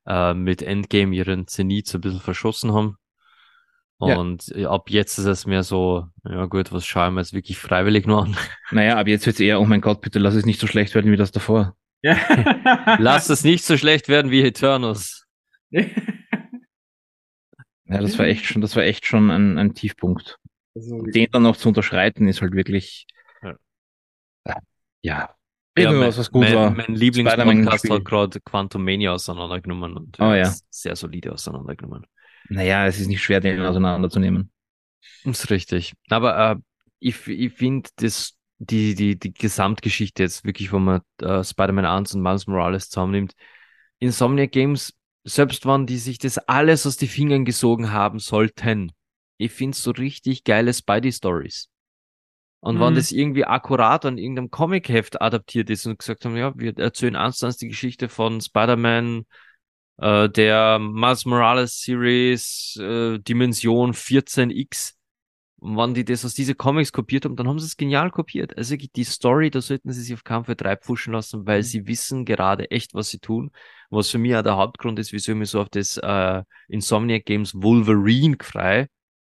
äh, mit Endgame ihren Zenit so ein bisschen verschossen haben. Und ja. Äh, ab jetzt ist es mehr so, ja gut, was schauen wir jetzt wirklich freiwillig nur an? Naja, ab jetzt wird es eher, oh mein Gott, bitte lass es nicht so schlecht werden wie das davor. Ja. lass es nicht so schlecht werden wie Eternus. ja, das war echt schon, das war echt schon ein, ein Tiefpunkt. Also, Den dann noch zu unterschreiten, ist halt wirklich ja. Ja, mein, was, was gut mein, war. mein Lieblingspodcast hat gerade Quantum Mania auseinandergenommen und oh, ja. sehr solide auseinandergenommen. Naja, es ist nicht schwer, den auseinanderzunehmen. Das ist richtig. Aber äh, ich, ich finde, das die, die, die Gesamtgeschichte jetzt wirklich, wo man äh, Spider-Man 1 und Miles Morales zusammennimmt, Insomniac Games, selbst wenn die sich das alles aus den Fingern gesogen haben sollten, ich finde so richtig geile Spidey-Stories. Und mhm. wenn das irgendwie akkurat an irgendeinem Comic-Heft adaptiert ist und gesagt haben, ja, wir erzählen eins zu eins die Geschichte von Spider-Man, äh, der Miles Morales Series, äh, Dimension 14X, Und wenn die das aus diese Comics kopiert haben, dann haben sie es genial kopiert. Also die Story, da sollten sie sich auf keinen Fall drei pfuschen lassen, weil sie wissen gerade echt, was sie tun. Was für mich auch der Hauptgrund ist, wieso ich mich so auf das äh, Insomniac Games Wolverine frei,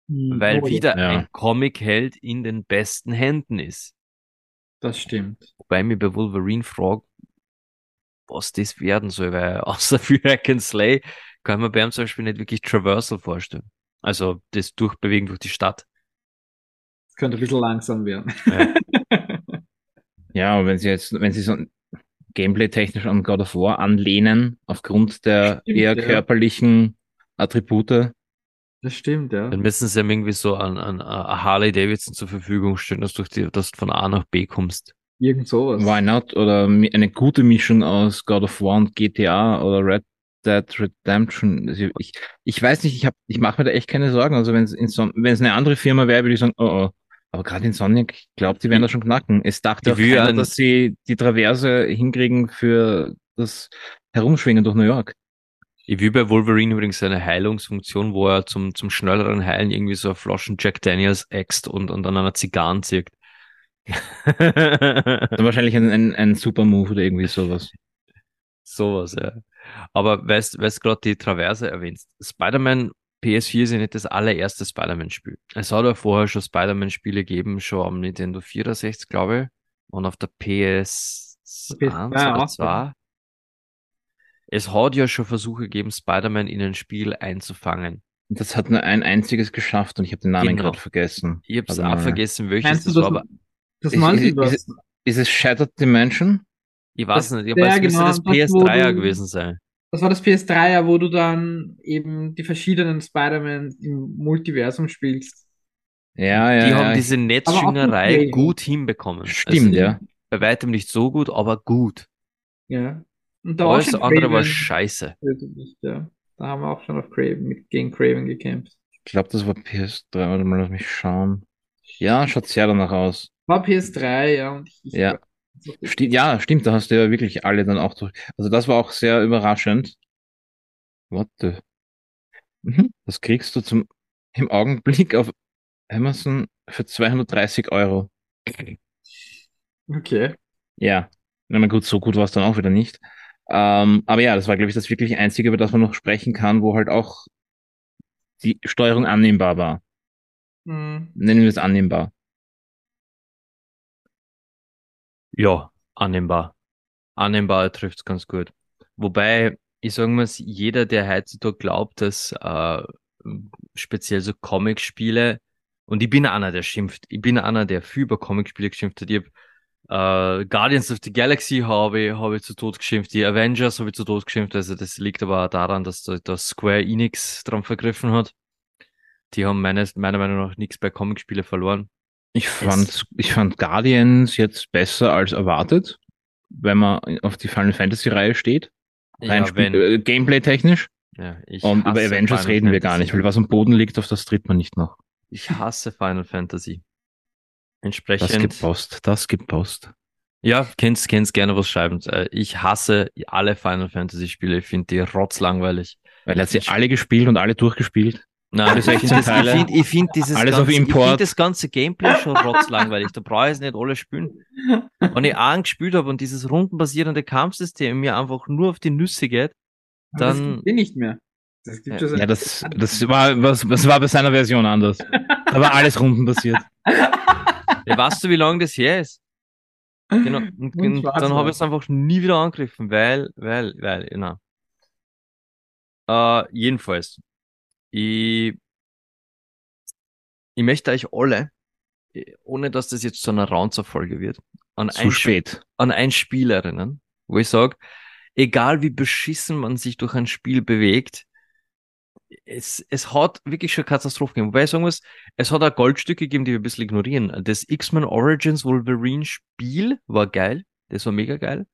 Hm, weil oh, wieder Ja. ein Comic-Held in den besten Händen ist. Das stimmt. Wobei ich mich bei Wolverine frage, was das werden soll, weil außer für Hack and Slay kann man bei ihm zum Beispiel nicht wirklich Traversal vorstellen. Also das Durchbewegen durch die Stadt. Das könnte ein bisschen langsam werden. Ja. Ja, aber wenn sie jetzt, wenn sie so gameplay-technisch an God of War anlehnen, aufgrund der Stimmt, eher ja. körperlichen Attribute, Das stimmt, ja. Dann müssen sie ihm irgendwie so an, an, an Harley Davidson zur Verfügung stellen, dass du, dass du von A nach B kommst. Irgend sowas. why not? Oder eine gute Mischung aus God of War und GTA oder Red Dead Redemption. Also ich, ich weiß nicht, ich hab, ich mache mir da echt keine Sorgen. Also wenn es wenn es eine andere Firma wäre, würde ich sagen, oh, oh. Aber gerade in Sonic, ich glaube, die werden das schon knacken. Es dachte Ich keiner, ein- dass sie die Traverse hinkriegen für das Herumschwingen durch New York. Ich will bei Wolverine übrigens eine Heilungsfunktion, wo er zum, zum schnelleren Heilen irgendwie so eine Flaschen Jack Daniels äxt und, und an einer Zigarren zirkt. Also wahrscheinlich ein, ein, ein Super Move oder irgendwie sowas. Sowas, ja. Aber weißt, weißt gerade die Traverse erwähnst. Spider-Man PS4 ist ja nicht das allererste Spider-Man-Spiel. Es hat ja vorher schon Spider-Man-Spiele gegeben, schon am Nintendo 64, glaube ich. Und auf der PS1 PS2 oder auch, 2. Es hat ja schon Versuche gegeben, Spider-Man in ein Spiel einzufangen. Das hat nur ein einziges geschafft und ich habe den Namen Genau. gerade vergessen. Ich hab's Warte auch mal. vergessen, welches Meinst du das das, war, aber das Ist- ist- Multiverse? ist- Ist es Shattered Dimension? ich weiß das- nicht. Aber ja, es müsste genau, das das, wo PS3er du- gewesen sein. Das war das PS3er, wo du dann eben die verschiedenen Spider-Man im Multiversum spielst. Ja, ja. Die ja. haben diese Netzjüngerei okay. gut hinbekommen. Stimmt, also, ja. Bei weitem nicht so gut, aber gut. Ja. Und da war Alles andere war Craven scheiße. veröffentlicht, ja. Da haben wir auch schon auf Craven, mit, gegen Craven gekämpft. Ich glaube, das war PS3. Warte mal, lass mich schauen. Ja, schaut sehr danach aus. War PS3, ja. Und ich, ich Ja. Sti ja, stimmt, da hast du ja wirklich alle dann auch durch. Also das war auch sehr überraschend. What the? Mhm. Das kriegst du zum im Augenblick auf Amazon für 230 Euro. Okay. Ja. Na gut, so gut war es dann auch wieder nicht. Ähm, aber ja, das war, glaube ich, das wirklich Einzige, über das man noch sprechen kann, wo halt auch die Steuerung annehmbar war. Hm. Nennen wir es annehmbar. Ja, annehmbar. Annehmbar trifft's ganz gut. Wobei, ich sagen muss, jeder, der heutzutage glaubt, dass äh, speziell so Comic-Spiele, und ich bin einer, der schimpft, ich bin einer, der viel über Comic-Spiele geschimpft hat. Ich hab, äh, Guardians of the Galaxy habe ich, habe ich zu Tod geschimpft, die Avengers habe ich zu Tod geschimpft, also das liegt aber auch daran, dass da, dass Square Enix dran vergriffen hat. Die haben meines, meiner Meinung nach nichts bei Comic-Spiele verloren. Ich fand, ich fand Guardians jetzt besser als erwartet, wenn man auf die Final Fantasy Reihe steht. Rein Ja, äh, Gameplay-technisch. ja, ich Und über Avengers Final reden wir gar nicht, weil was am Boden liegt, auf das tritt man nicht noch. Ich hasse Final Fantasy. Das Entsprechend. gibt Post, das gibt Post. Ja, kennst, kennst gerne was schreiben. Äh, Ich hasse alle Final Fantasy Spiele. Ich finde die rotzlangweilig. Weil er hat sie alle gespielt und alle durchgespielt. Nein, ich finde 16 das- ich Teile. find, ich find dieses Alles auf ganze, ich find das ganze Gameplay schon rotzlangweilig. Da brauche ich es nicht alle spielen. Wenn ich einen gespielt habe und dieses rundenbasierende Kampfsystem mir einfach nur auf die Nüsse geht, Aber das dann gibt eh nicht mehr. Das gibt Ja. Ja, das, das war, was, das war bei seiner Version anders. Da war alles rundenbasiert. Ja, weißt du, wie lange das her ist? Genau. Und, Und dann habe ich es einfach nie wieder angegriffen, weil, weil, weil, genau. Äh, jedenfalls, ich, ich möchte euch alle, eh, ohne dass das jetzt zu einer Raunzer-Folge wird, an Zu ein, spät. an ein Spiel erinnern, wo ich sage, egal wie beschissen man sich durch ein Spiel bewegt, es, es hat wirklich schon Katastrophen gegeben. Wobei ich sagen muss, es hat auch Goldstücke gegeben, die wir ein bisschen ignorieren. Das X-Men Origins Wolverine Spiel war geil. Das war mega geil.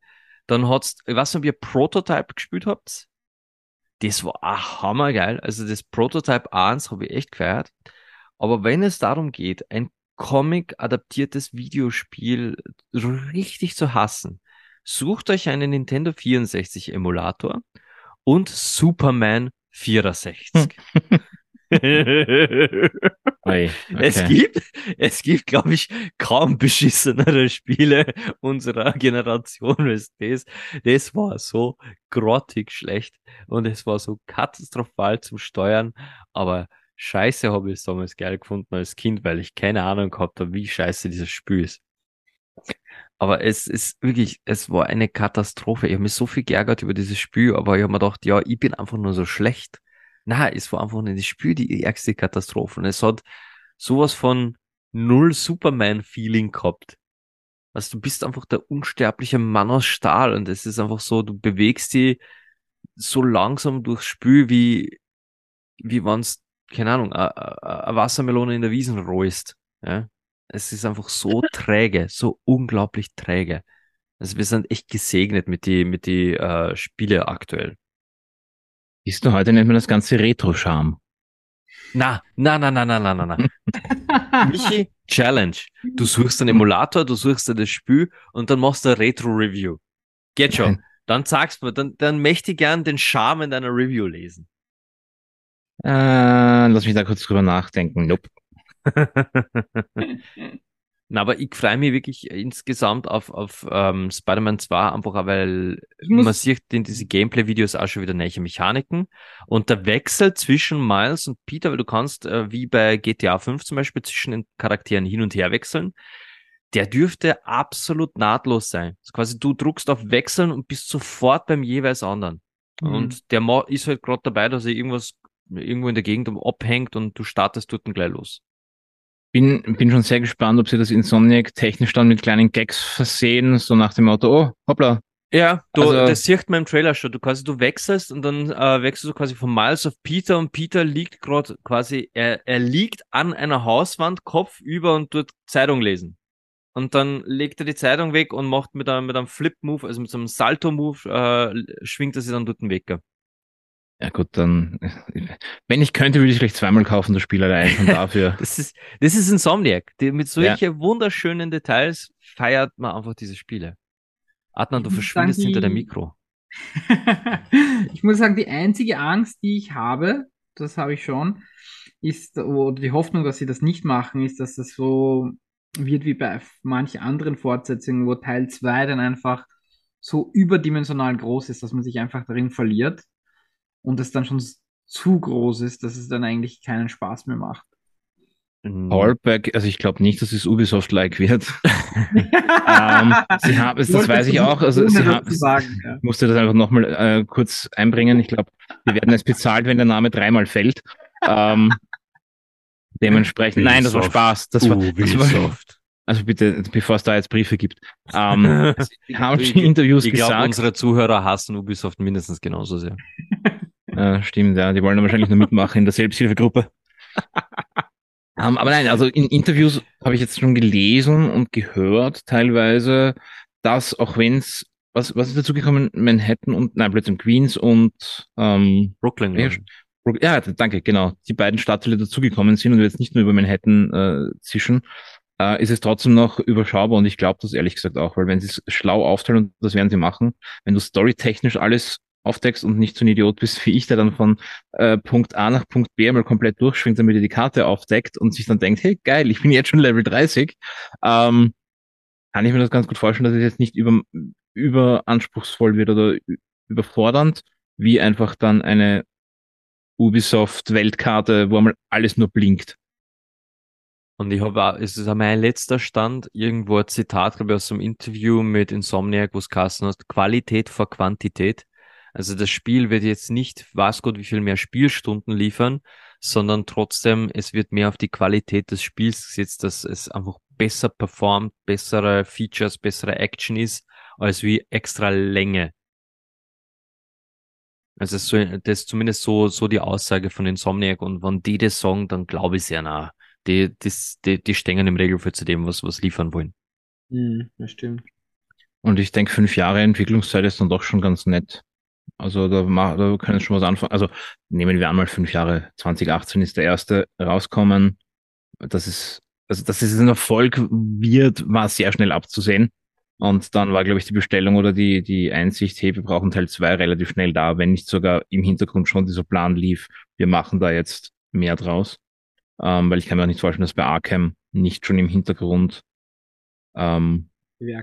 Dann hat's, ich weiß nicht, ob ihr Prototype gespielt habt. Das war auch hammergeil. Also das Prototype 1 habe ich echt gefeiert. Aber wenn es darum geht, ein Comic-adaptiertes Videospiel richtig zu hassen, sucht euch einen Nintendo 64 Emulator und Superman 64. okay. Es gibt, es gibt, glaube ich, kaum beschissenere Spiele unserer Generation als das. Das war so grottig schlecht und es war so katastrophal zum Steuern, aber scheiße habe ich es damals geil gefunden als Kind, weil ich keine Ahnung gehabt habe, wie scheiße dieses Spiel ist. Aber es ist wirklich, es war eine Katastrophe. Ich habe mich so viel geärgert über dieses Spiel, aber ich habe mir gedacht, ja, ich bin einfach nur so schlecht. Na, es war einfach nicht das Spiel die ärgste Katastrophe. Und es hat sowas von null Superman-Feeling gehabt. Also du bist einfach der unsterbliche Mann aus Stahl und es ist einfach so, du bewegst dich so langsam durchs Spiel, wie, wie wenn's, keine Ahnung, eine Wassermelone in der Wiesen rollst. Ja? Es ist einfach so träge, so unglaublich träge. Also wir sind echt gesegnet mit die, mit die äh, Spiele aktuell. Siehst du, heute nennt man das ganze Retro-Charme. Na, na, na, na, na, na, na, na. Michi, Challenge. Du suchst einen Emulator, du suchst dir das Spiel und dann machst du eine Retro-Review. Geht schon. Dann sagst du, dann, dann möchte ich gern den Charme in deiner Review lesen. Äh, lass mich da kurz drüber nachdenken. Nope. Na, aber ich freue mich wirklich insgesamt auf, auf ähm, Spider-Man 2, einfach auch, weil man sieht in diese Gameplay-Videos auch schon wieder neue Mechaniken. Und der Wechsel zwischen Miles und Peter, weil du kannst, äh, wie bei GTA 5 zum Beispiel, zwischen den Charakteren hin und her wechseln, der dürfte absolut nahtlos sein. Also quasi du druckst auf Wechseln und bist sofort beim jeweils anderen. Mhm. Und der ist halt gerade dabei, dass er irgendwas irgendwo in der Gegend abhängt und du startest dort gleich los. Bin, bin schon sehr gespannt, ob sie das Insomniac technisch dann mit kleinen Gags versehen, so nach dem Motto, oh, hoppla. Ja, du, also, das sieht man im Trailer schon. Du quasi, du wechselst und dann äh, wechselst du quasi von Miles auf Peter und Peter liegt gerade quasi, er, er liegt an einer Hauswand, Kopf über und tut Zeitung lesen. Und dann legt er die Zeitung weg und macht mit einem, mit einem Flip-Move, also mit so einem Salto-Move, äh, schwingt er sie dann dort weg. Ja gut, dann, wenn ich könnte, würde ich vielleicht zweimal kaufen, das Spiel allein schon dafür. das ist, das ist Insomniac. Die, mit solchen ja. wunderschönen Details feiert man einfach diese Spiele. Adnan, du verschwindest die... hinter dem Mikro. ich muss sagen, die einzige Angst, die ich habe, das habe ich schon, ist, oder die Hoffnung, dass sie das nicht machen, ist, dass das so wird wie bei manchen anderen Fortsetzungen, wo Teil 2 dann einfach so überdimensional groß ist, dass man sich einfach darin verliert und es dann schon zu groß ist, dass es dann eigentlich keinen Spaß mehr macht. Fallback, also ich glaube nicht, dass es Ubisoft-like wird. ähm, sie haben es, das weiß ich auch. Also sie haben, sagen, ja. musste das einfach nochmal äh, kurz einbringen. Ich glaube, wir werden es bezahlt, wenn der Name dreimal fällt. Ähm, dementsprechend, Ubisoft. nein, das war Spaß. Das war, das war, also bitte, bevor es da jetzt Briefe gibt. Ähm, sie haben schon Interviews ich gesagt. Ich glaube, unsere Zuhörer hassen Ubisoft mindestens genauso sehr. Äh, stimmt, ja. Die wollen wahrscheinlich nur mitmachen in der Selbsthilfegruppe. um, ähm, aber nein, also in Interviews habe ich jetzt schon gelesen und gehört teilweise, dass auch wenn es, was, was ist dazu gekommen? Manhattan und, nein, plötzlich Queens und ähm, Brooklyn. Ja, ja, danke, genau. Die beiden Stadtteile dazugekommen sind und wir jetzt nicht nur über Manhattan äh, zischen, äh, ist es trotzdem noch überschaubar und ich glaube das ehrlich gesagt auch, weil wenn sie es schlau aufteilen und das werden sie machen, wenn du storytechnisch alles aufdeckst und nicht so ein Idiot bist wie ich, der dann von äh, Punkt A nach Punkt B mal komplett durchschwingt, damit er die Karte aufdeckt und sich dann denkt, hey geil, ich bin jetzt schon Level 30, ähm, kann ich mir das ganz gut vorstellen, dass es jetzt nicht über, über anspruchsvoll wird oder überfordernd, wie einfach dann eine Ubisoft-Weltkarte, wo einmal alles nur blinkt. Und ich habe, es ist mein letzter Stand, irgendwo ein Zitat, glaube ich, aus einem Interview mit Insomniac, wo es geheißen hat, Qualität vor Quantität. Also das Spiel wird jetzt nicht, was Gott, wie viel mehr Spielstunden liefern, sondern trotzdem, es wird mehr auf die Qualität des Spiels gesetzt, dass es einfach besser performt, bessere Features, bessere Action ist, als wie extra Länge. Also so, das ist zumindest so, so die Aussage von Insomniac und wenn die das sagen, dann glaube ich sehr nah. Die, das, die, die stehen im Regelfall zu dem, was, was liefern wollen. Hm, das stimmt. Und ich denke, fünf Jahre Entwicklungszeit ist dann doch schon ganz nett. Also da, da können wir schon was anfangen. Also nehmen wir einmal fünf Jahre. 2018 ist der erste rauskommen. Das ist, also dass es ein Erfolg wird, war sehr schnell abzusehen. Und dann war, glaube ich, die Bestellung oder die, die Einsicht, hey, wir brauchen Teil zwei relativ schnell da, wenn nicht sogar im Hintergrund schon dieser Plan lief. Wir machen da jetzt mehr draus. Ähm, weil ich kann mir auch nicht vorstellen, dass bei Arkham nicht schon im Hintergrund ähm,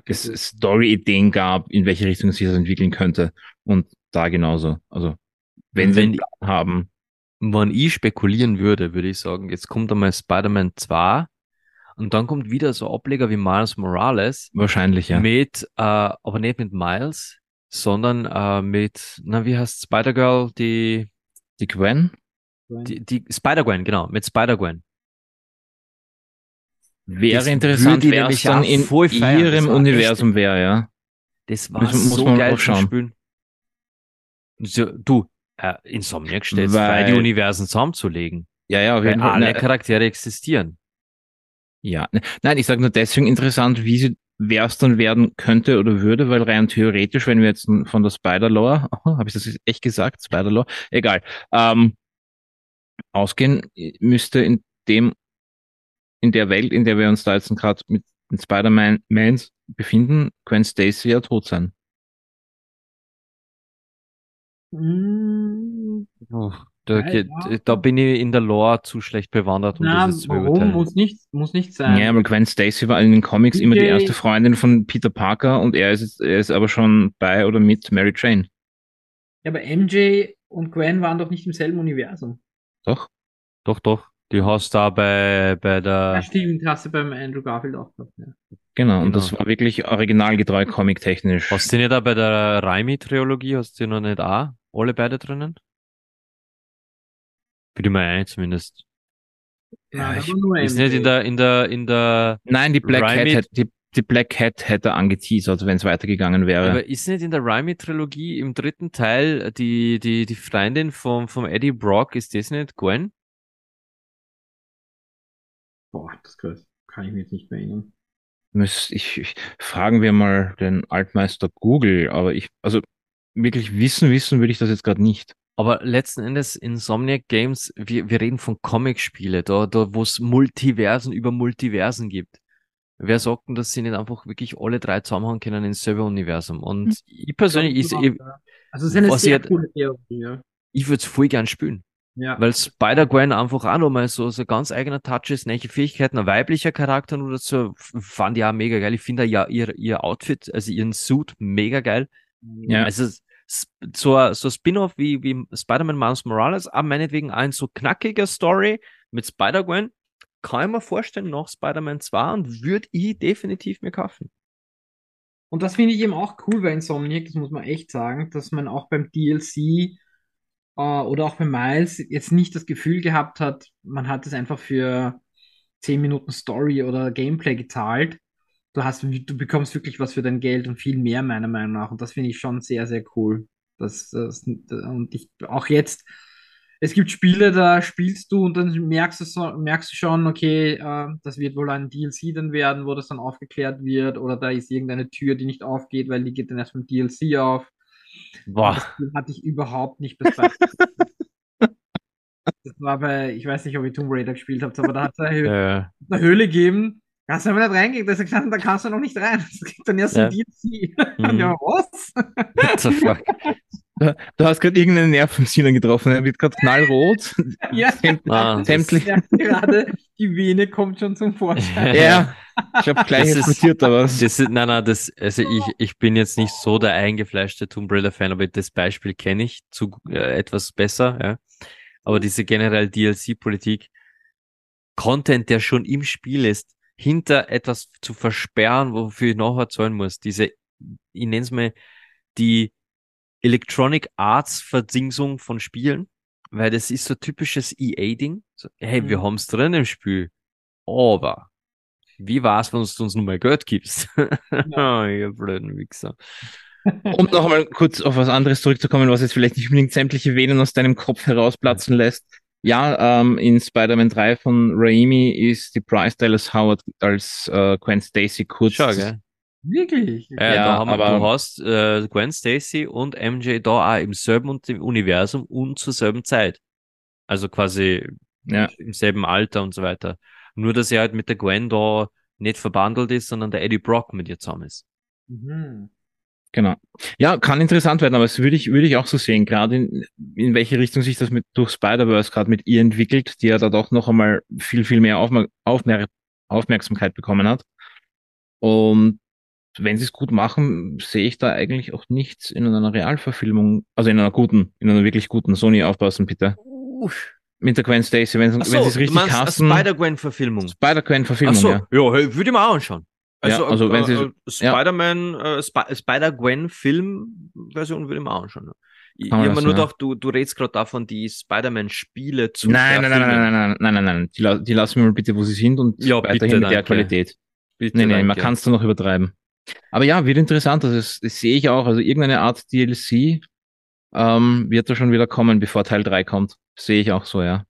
es Story-Ideen gab, in welche Richtung sich das entwickeln könnte. Und da genauso. Also, wenn, wenn sie einen haben. Wenn ich spekulieren würde, würde ich sagen, jetzt kommt einmal Spider-Man 2 und dann kommt wieder so Ableger wie Miles Morales. Wahrscheinlich, ja. Mit, äh, aber nicht mit Miles, sondern äh, mit, na, wie heißt Spider-Girl, die. Die Gwen? Die, die Spider-Gwen, genau, mit Spider-Gwen. Wäre das interessant, wäre es dann in ihrem Universum wäre, ja. Das war muss, so muss geil zu spielen. So, du, äh, Insomniac stellt frei, die Universen zusammenzulegen. Ja, ja, auf jeden Fall. alle Charaktere existieren. Ja, ne, nein, ich sage nur deswegen interessant, wie sie wer es dann werden könnte oder würde, weil rein theoretisch, wenn wir jetzt von der Spider-Lore, oh, habe ich das echt gesagt, Spider-Lore, egal, ähm, ausgehen, müsste in dem, in der Welt, in der wir uns da jetzt gerade mit den Spider-Mans befinden, Gwen Stacy ja tot sein. Mm. Oh, da, ja, ja. da, bin ich in der Lore zu schlecht bewandert, um Na, das zu beurteilen. Muss nicht, muss nicht sein. Ja, aber Gwen Stacy war in den Comics immer die erste Freundin von Peter Parker und er ist, er ist aber schon bei oder mit Mary Jane. Ja, aber MJ und Gwen waren doch nicht im selben Universum. Doch. Doch, doch. Die hast du da bei, bei der. Ja, stimmt, hast du beim Andrew Garfield auch gehabt, ja. Genau, genau, und das war wirklich originalgetreu comic-technisch. Hast du nicht da bei der Raimi-Trilogie, hast du noch nicht auch alle beide drinnen? Für die mal ein zumindest. Ja, ich, ist nicht in der, in der, in der. Nein, die Black Cat hätte, die, die Black Cat hätte angeteasert, wenn es weitergegangen wäre. Aber ist nicht in der Raimi-Trilogie im dritten Teil die, die, die Freundin vom, vom Eddie Brock, ist das nicht Gwen? Boah, das kann ich mir jetzt nicht mehr erinnern. Ich, ich, fragen wir mal den Altmeister Google, aber ich, also wirklich wissen, wissen will ich das jetzt gerade nicht. Aber letzten Endes Insomniac Games, wir, wir reden von Comic-Spiele, da, da wo es Multiversen über Multiversen gibt. Wer sagt denn, dass sie nicht einfach wirklich alle drei zusammenhauen können ins selbe Universum? Und hm. ich persönlich, ich, ich, also es ist eine sehr coole Theorie, ja. Ich würde es voll gern spielen. Ja. Weil Spider-Gwen einfach auch nochmal so, so ganz eigener Touch ist, welche Fähigkeiten, ein weiblicher Charakter oder so, fand ich auch mega geil. Ich finde ja ihr, ihr Outfit, also ihren Suit mega geil. Ja. Also so, so Spin-off wie, wie Spider-Man Miles Morales, aber meinetwegen ein so knackiger Story mit Spider-Gwen, kann ich mir vorstellen, noch Spider-Man 2 und würde ich definitiv mir kaufen. Und das finde ich eben auch cool bei Insomniac, das muss man echt sagen, dass man auch beim DLC oder auch bei Miles jetzt nicht das Gefühl gehabt hat, man hat es einfach für 10 Minuten Story oder Gameplay gezahlt, du hast, du bekommst wirklich was für dein Geld und viel mehr, meiner Meinung nach. Und das finde ich schon sehr, sehr cool. Das, das, und ich, auch jetzt, es gibt Spiele, da spielst du und dann merkst du, so, merkst du schon, okay, äh, das wird wohl ein DLC dann werden, wo das dann aufgeklärt wird, oder da ist irgendeine Tür, die nicht aufgeht, weil die geht dann erst mit DLC auf. Boah. Das hatte ich überhaupt nicht bis Das war bei, ich weiß nicht, ob ihr Tomb Raider gespielt habt, aber da hat es eine, äh. eine Höhle gegeben, Kannst du aber nicht reingehen, da ist gestanden, da kannst du noch nicht rein. Das kriegt dann erst ja. ein DLC. Mhm. ja, was? What the fuck? Du hast gerade irgendeinen Nervensinner getroffen, er wird gerade knallrot. ja, ah, sämtlich. Ja, gerade die Vene kommt schon zum Vorschein. Ja, ich habe gleich diskutiert, aber. Das ist, nein, nein, das, also ich, ich bin jetzt nicht so der eingefleischte Tomb Raider Fan, aber das Beispiel kenne ich zu äh, etwas besser, ja. Aber diese generell DLC-Politik, Content, der schon im Spiel ist, hinter etwas zu versperren, wofür ich nachher zahlen muss. Diese, ich nenne es mal, die Electronic Arts Versingsung von Spielen, weil das ist so typisches EA-Ding. So, hey, mhm. wir haben es drin im Spiel, aber wie war's, wenn du uns nun mal Geld gibst? Ja. ihr blöden Wichser. Um noch einmal kurz auf was anderes zurückzukommen, was jetzt vielleicht nicht unbedingt sämtliche Venen aus deinem Kopf herausplatzen lässt. Ja, ähm, in Spider-Man 3 von Raimi ist die Bryce Dallas Howard als äh, Gwen Stacy kurz. Schau? Wirklich? Ja, ja da haben aber du hast äh, Gwen Stacy und MJ da auch im selben Universum und zur selben Zeit. Also quasi ja. im selben Alter und so weiter. Nur, dass er halt mit der Gwen da nicht verbandelt ist, sondern der Eddie Brock mit ihr zusammen ist. Mhm. Genau. Ja, kann interessant werden, aber das würde ich, würde ich auch so sehen, gerade in, in welche Richtung sich das mit, durch Spider-Verse gerade mit ihr entwickelt, die ja da doch noch einmal viel, viel mehr Aufmer Aufmer Aufmerksamkeit bekommen hat. Und wenn sie es gut machen, sehe ich da eigentlich auch nichts in einer Realverfilmung, also in einer guten, in einer wirklich guten Sony aufpassen, bitte. Uh. Mit der Gwen Stacy, wenn, so, wenn sie es richtig casten. Spider-Gwen-Verfilmung. Spider-Gwen-Verfilmung, so, ja. ja, würde ich mir auch anschauen. Also, Ja, also wenn sie- äh, Spider-Man, äh, Sp Spider-Gwen-Film-Version würde ich mir auch anschauen. Ich, ich man habe mir nur ja. gedacht, du, du redest gerade davon, die Spider-Man-Spiele zu Nein, nein, nein, nein, verfilmen. nein, nein, nein, nein, nein. Die, la- die lassen wir mal bitte, wo sie sind und Ja, weiterhin bitte, mit der. Qualität. Bitte, Nee, nee, man danke. kann es da noch übertreiben. Aber ja, wird interessant. Also das, das sehe ich auch. Also irgendeine Art DLC ähm, wird da schon wieder kommen, bevor Teil 3 kommt. Sehe ich auch so, ja.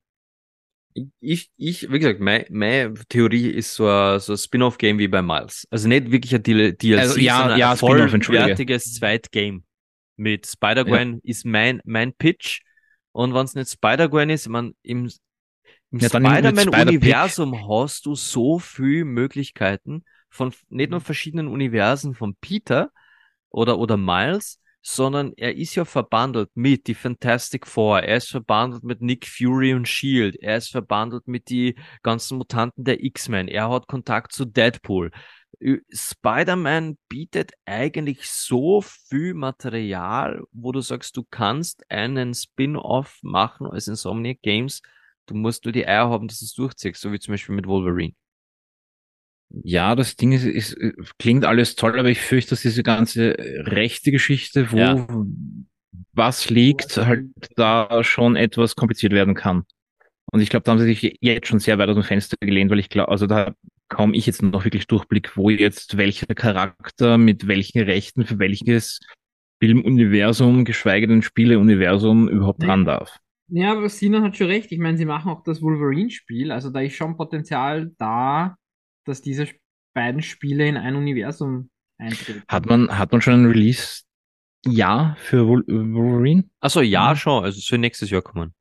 Ich, ich, wie gesagt, meine, meine Theorie ist so ein, so ein Spin-off-Game wie bei Miles. Also nicht wirklich ein DL- DLC, Also, ja, sondern ja, ein vollwertiges Zweitgame. Mit Spider-Gwen ist mein, mein Pitch. Und wenn es nicht Spider-Gwen ist, man im, im Ja, Spider-Man-Universum hast du so viele Möglichkeiten von nicht nur verschiedenen Universen von Peter oder, oder Miles, sondern er ist ja verbandelt mit die Fantastic Four, er ist verbandelt mit Nick Fury und Shield, er ist verbandelt mit die ganzen Mutanten der X-Men, er hat Kontakt zu Deadpool. Spider-Man bietet eigentlich so viel Material, wo du sagst, du kannst einen Spin-off machen als Insomniac Games. Du musst nur die Eier haben, dass du es durchziehst, so wie zum Beispiel mit Wolverine. Ja, das Ding ist, ist, äh, klingt alles toll, aber ich fürchte, dass diese ganze äh, rechte Geschichte, wo Ja. was liegt, halt da schon etwas kompliziert werden kann. Und ich glaube, da haben sie sich jetzt schon sehr weit aus dem Fenster gelehnt, weil ich glaube, also da kaum ich jetzt noch wirklich Durchblick, wo jetzt welcher Charakter mit welchen Rechten für welches Filmuniversum, geschweige denn Spieleuniversum überhaupt dran darf. Ja, aber Sina hat schon recht. Ich meine, sie machen auch das Wolverine-Spiel. Also da ist schon Potenzial da, dass diese beiden Spiele in ein Universum eintreten. Hat man, hat man schon ein Release-Jahr für Wol Wolverine? Also ja, Mhm. schon, also es soll nächstes Jahr kommen.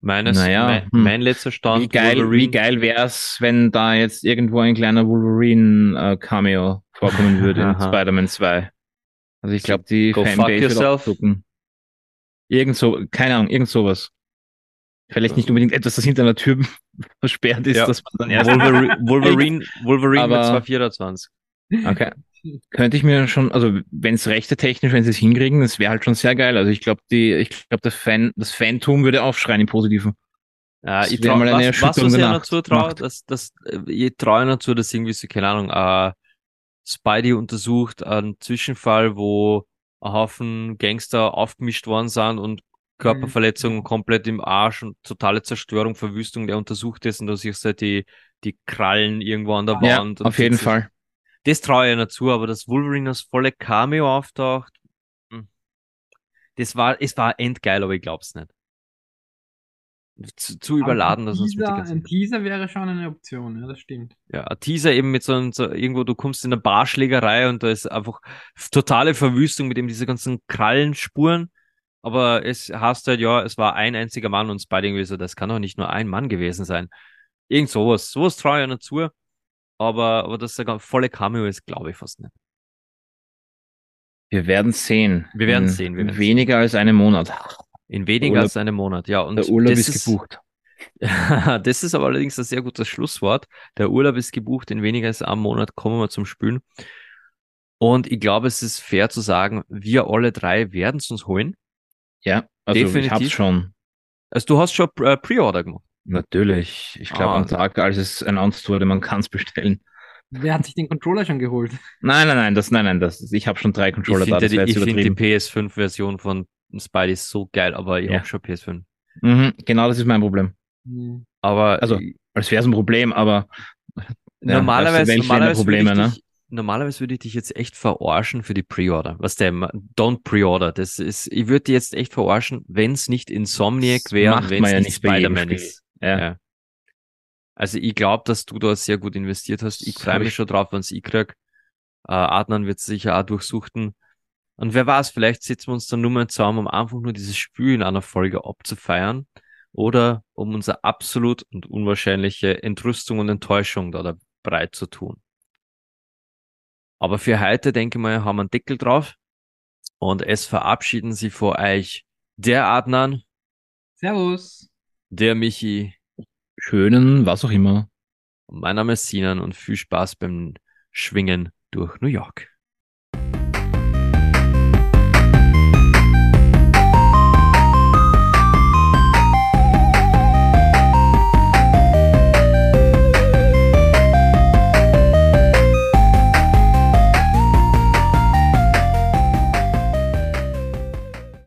Meines, Naja, mein, hm. mein letzter Stand, Wie geil, wie geil wär's, wenn da jetzt irgendwo ein kleiner Wolverine-Cameo vorkommen würde in. Spider-Man 2. Also ich glaube, die Go fuck Fanbase wird yourself. Irgend so, keine Ahnung, irgend sowas. Vielleicht nicht unbedingt etwas, das hinter einer Tür versperrt ist, Ja. dass man dann erst. Wolverine, Wolverine, Wolverine mit Aber- 224. Okay. Könnte ich mir schon, also wenn es rechte technisch, wenn sie es hinkriegen, das wäre halt schon sehr geil. Also ich glaube, die, ich glaube, das Fan, das Fantum würde aufschreien im Positiven. Ja, Das ich wär trau, mal eine was, was was ich der dazu Nacht- traue, Nacht. dass, dass, äh, ich traue dazu, dass irgendwie so, keine Ahnung, äh, Spidey untersucht einen Zwischenfall, wo ein Haufen Gangster aufgemischt worden sind und Körperverletzungen komplett im Arsch und totale Zerstörung, Verwüstung, der untersucht ist und da siehst du halt die, die Krallen irgendwo an der Ja, Wand. und auf jeden Fall. Das traue ich dazu, aber dass Wolverine als volle Cameo auftaucht, hm. das war, es war endgeil, aber ich glaub's nicht. Zu, zu überladen, dass ein uns mit ein Teaser wäre schon eine Option, ja, das stimmt. ja, ein Teaser eben mit so, einem, so irgendwo, du kommst in eine Barschlägerei und da ist einfach totale Verwüstung mit eben diese ganzen Krallenspuren. Aber es heißt halt, ja, es war ein einziger Mann und Spidey irgendwie so, das kann doch nicht nur ein Mann gewesen sein. Irgend sowas. Sowas traue ich nicht zu. Aber, aber dass ganz volle Cameo ist, glaube ich fast nicht. Wir werden sehen. Wir werden In sehen, wir werden weniger als einem Monat. In weniger Urlaub- als einem Monat, ja. Und Der Urlaub das ist gebucht. das ist aber allerdings ein sehr gutes Schlusswort. Der Urlaub ist gebucht, in weniger als einem Monat kommen wir zum Spülen. Und ich glaube, es ist fair zu sagen, wir alle drei werden es uns holen. Ja, also ich Definitiv. hab's schon. Also du hast schon äh, Pre-Order gemacht. Natürlich. Ich glaube, Ah. am Tag, als es announced wurde, man kann es bestellen. Wer hat sich den Controller schon geholt? Nein, nein, nein, das, nein, nein, das, ich habe schon drei Ich Controller da, finde das die, ich find die übertrieben. PS5-Version von Spidey so geil, aber ich Ja. habe schon PS5. Mhm, genau, das ist mein Problem. Hm. Aber Also, ich- Als wäre es ein Problem, aber Ja, normalerweise, normalerweise, würde Probleme, ich ne? Normalerweise würde ich dich jetzt echt verarschen für die Pre-Order. Was der, don't Pre-Order. Das ist, ich würde dich jetzt echt verarschen, wenn es nicht Insomniac wäre, wenn es ja nicht Spider-Man ist. ja. Ja. Also ich glaube, dass du da sehr gut investiert hast. Ich freue mich ich- schon drauf, wenn es ich krieg. Äh, Adnan wird sicher auch durchsuchten. Und wer weiß, vielleicht sitzen wir uns dann nur mal zusammen, um einfach nur dieses Spiel in einer Folge abzufeiern. Oder um unsere absolut und unwahrscheinliche Entrüstung und Enttäuschung da, da breit zu tun. Aber für heute, denke ich mal, haben wir einen Deckel drauf. Und es verabschieden sich vor euch der Adnan, Servus. der Michi Schönen, was auch immer. mein Name ist Sinan und viel Spaß beim Schwingen durch New York.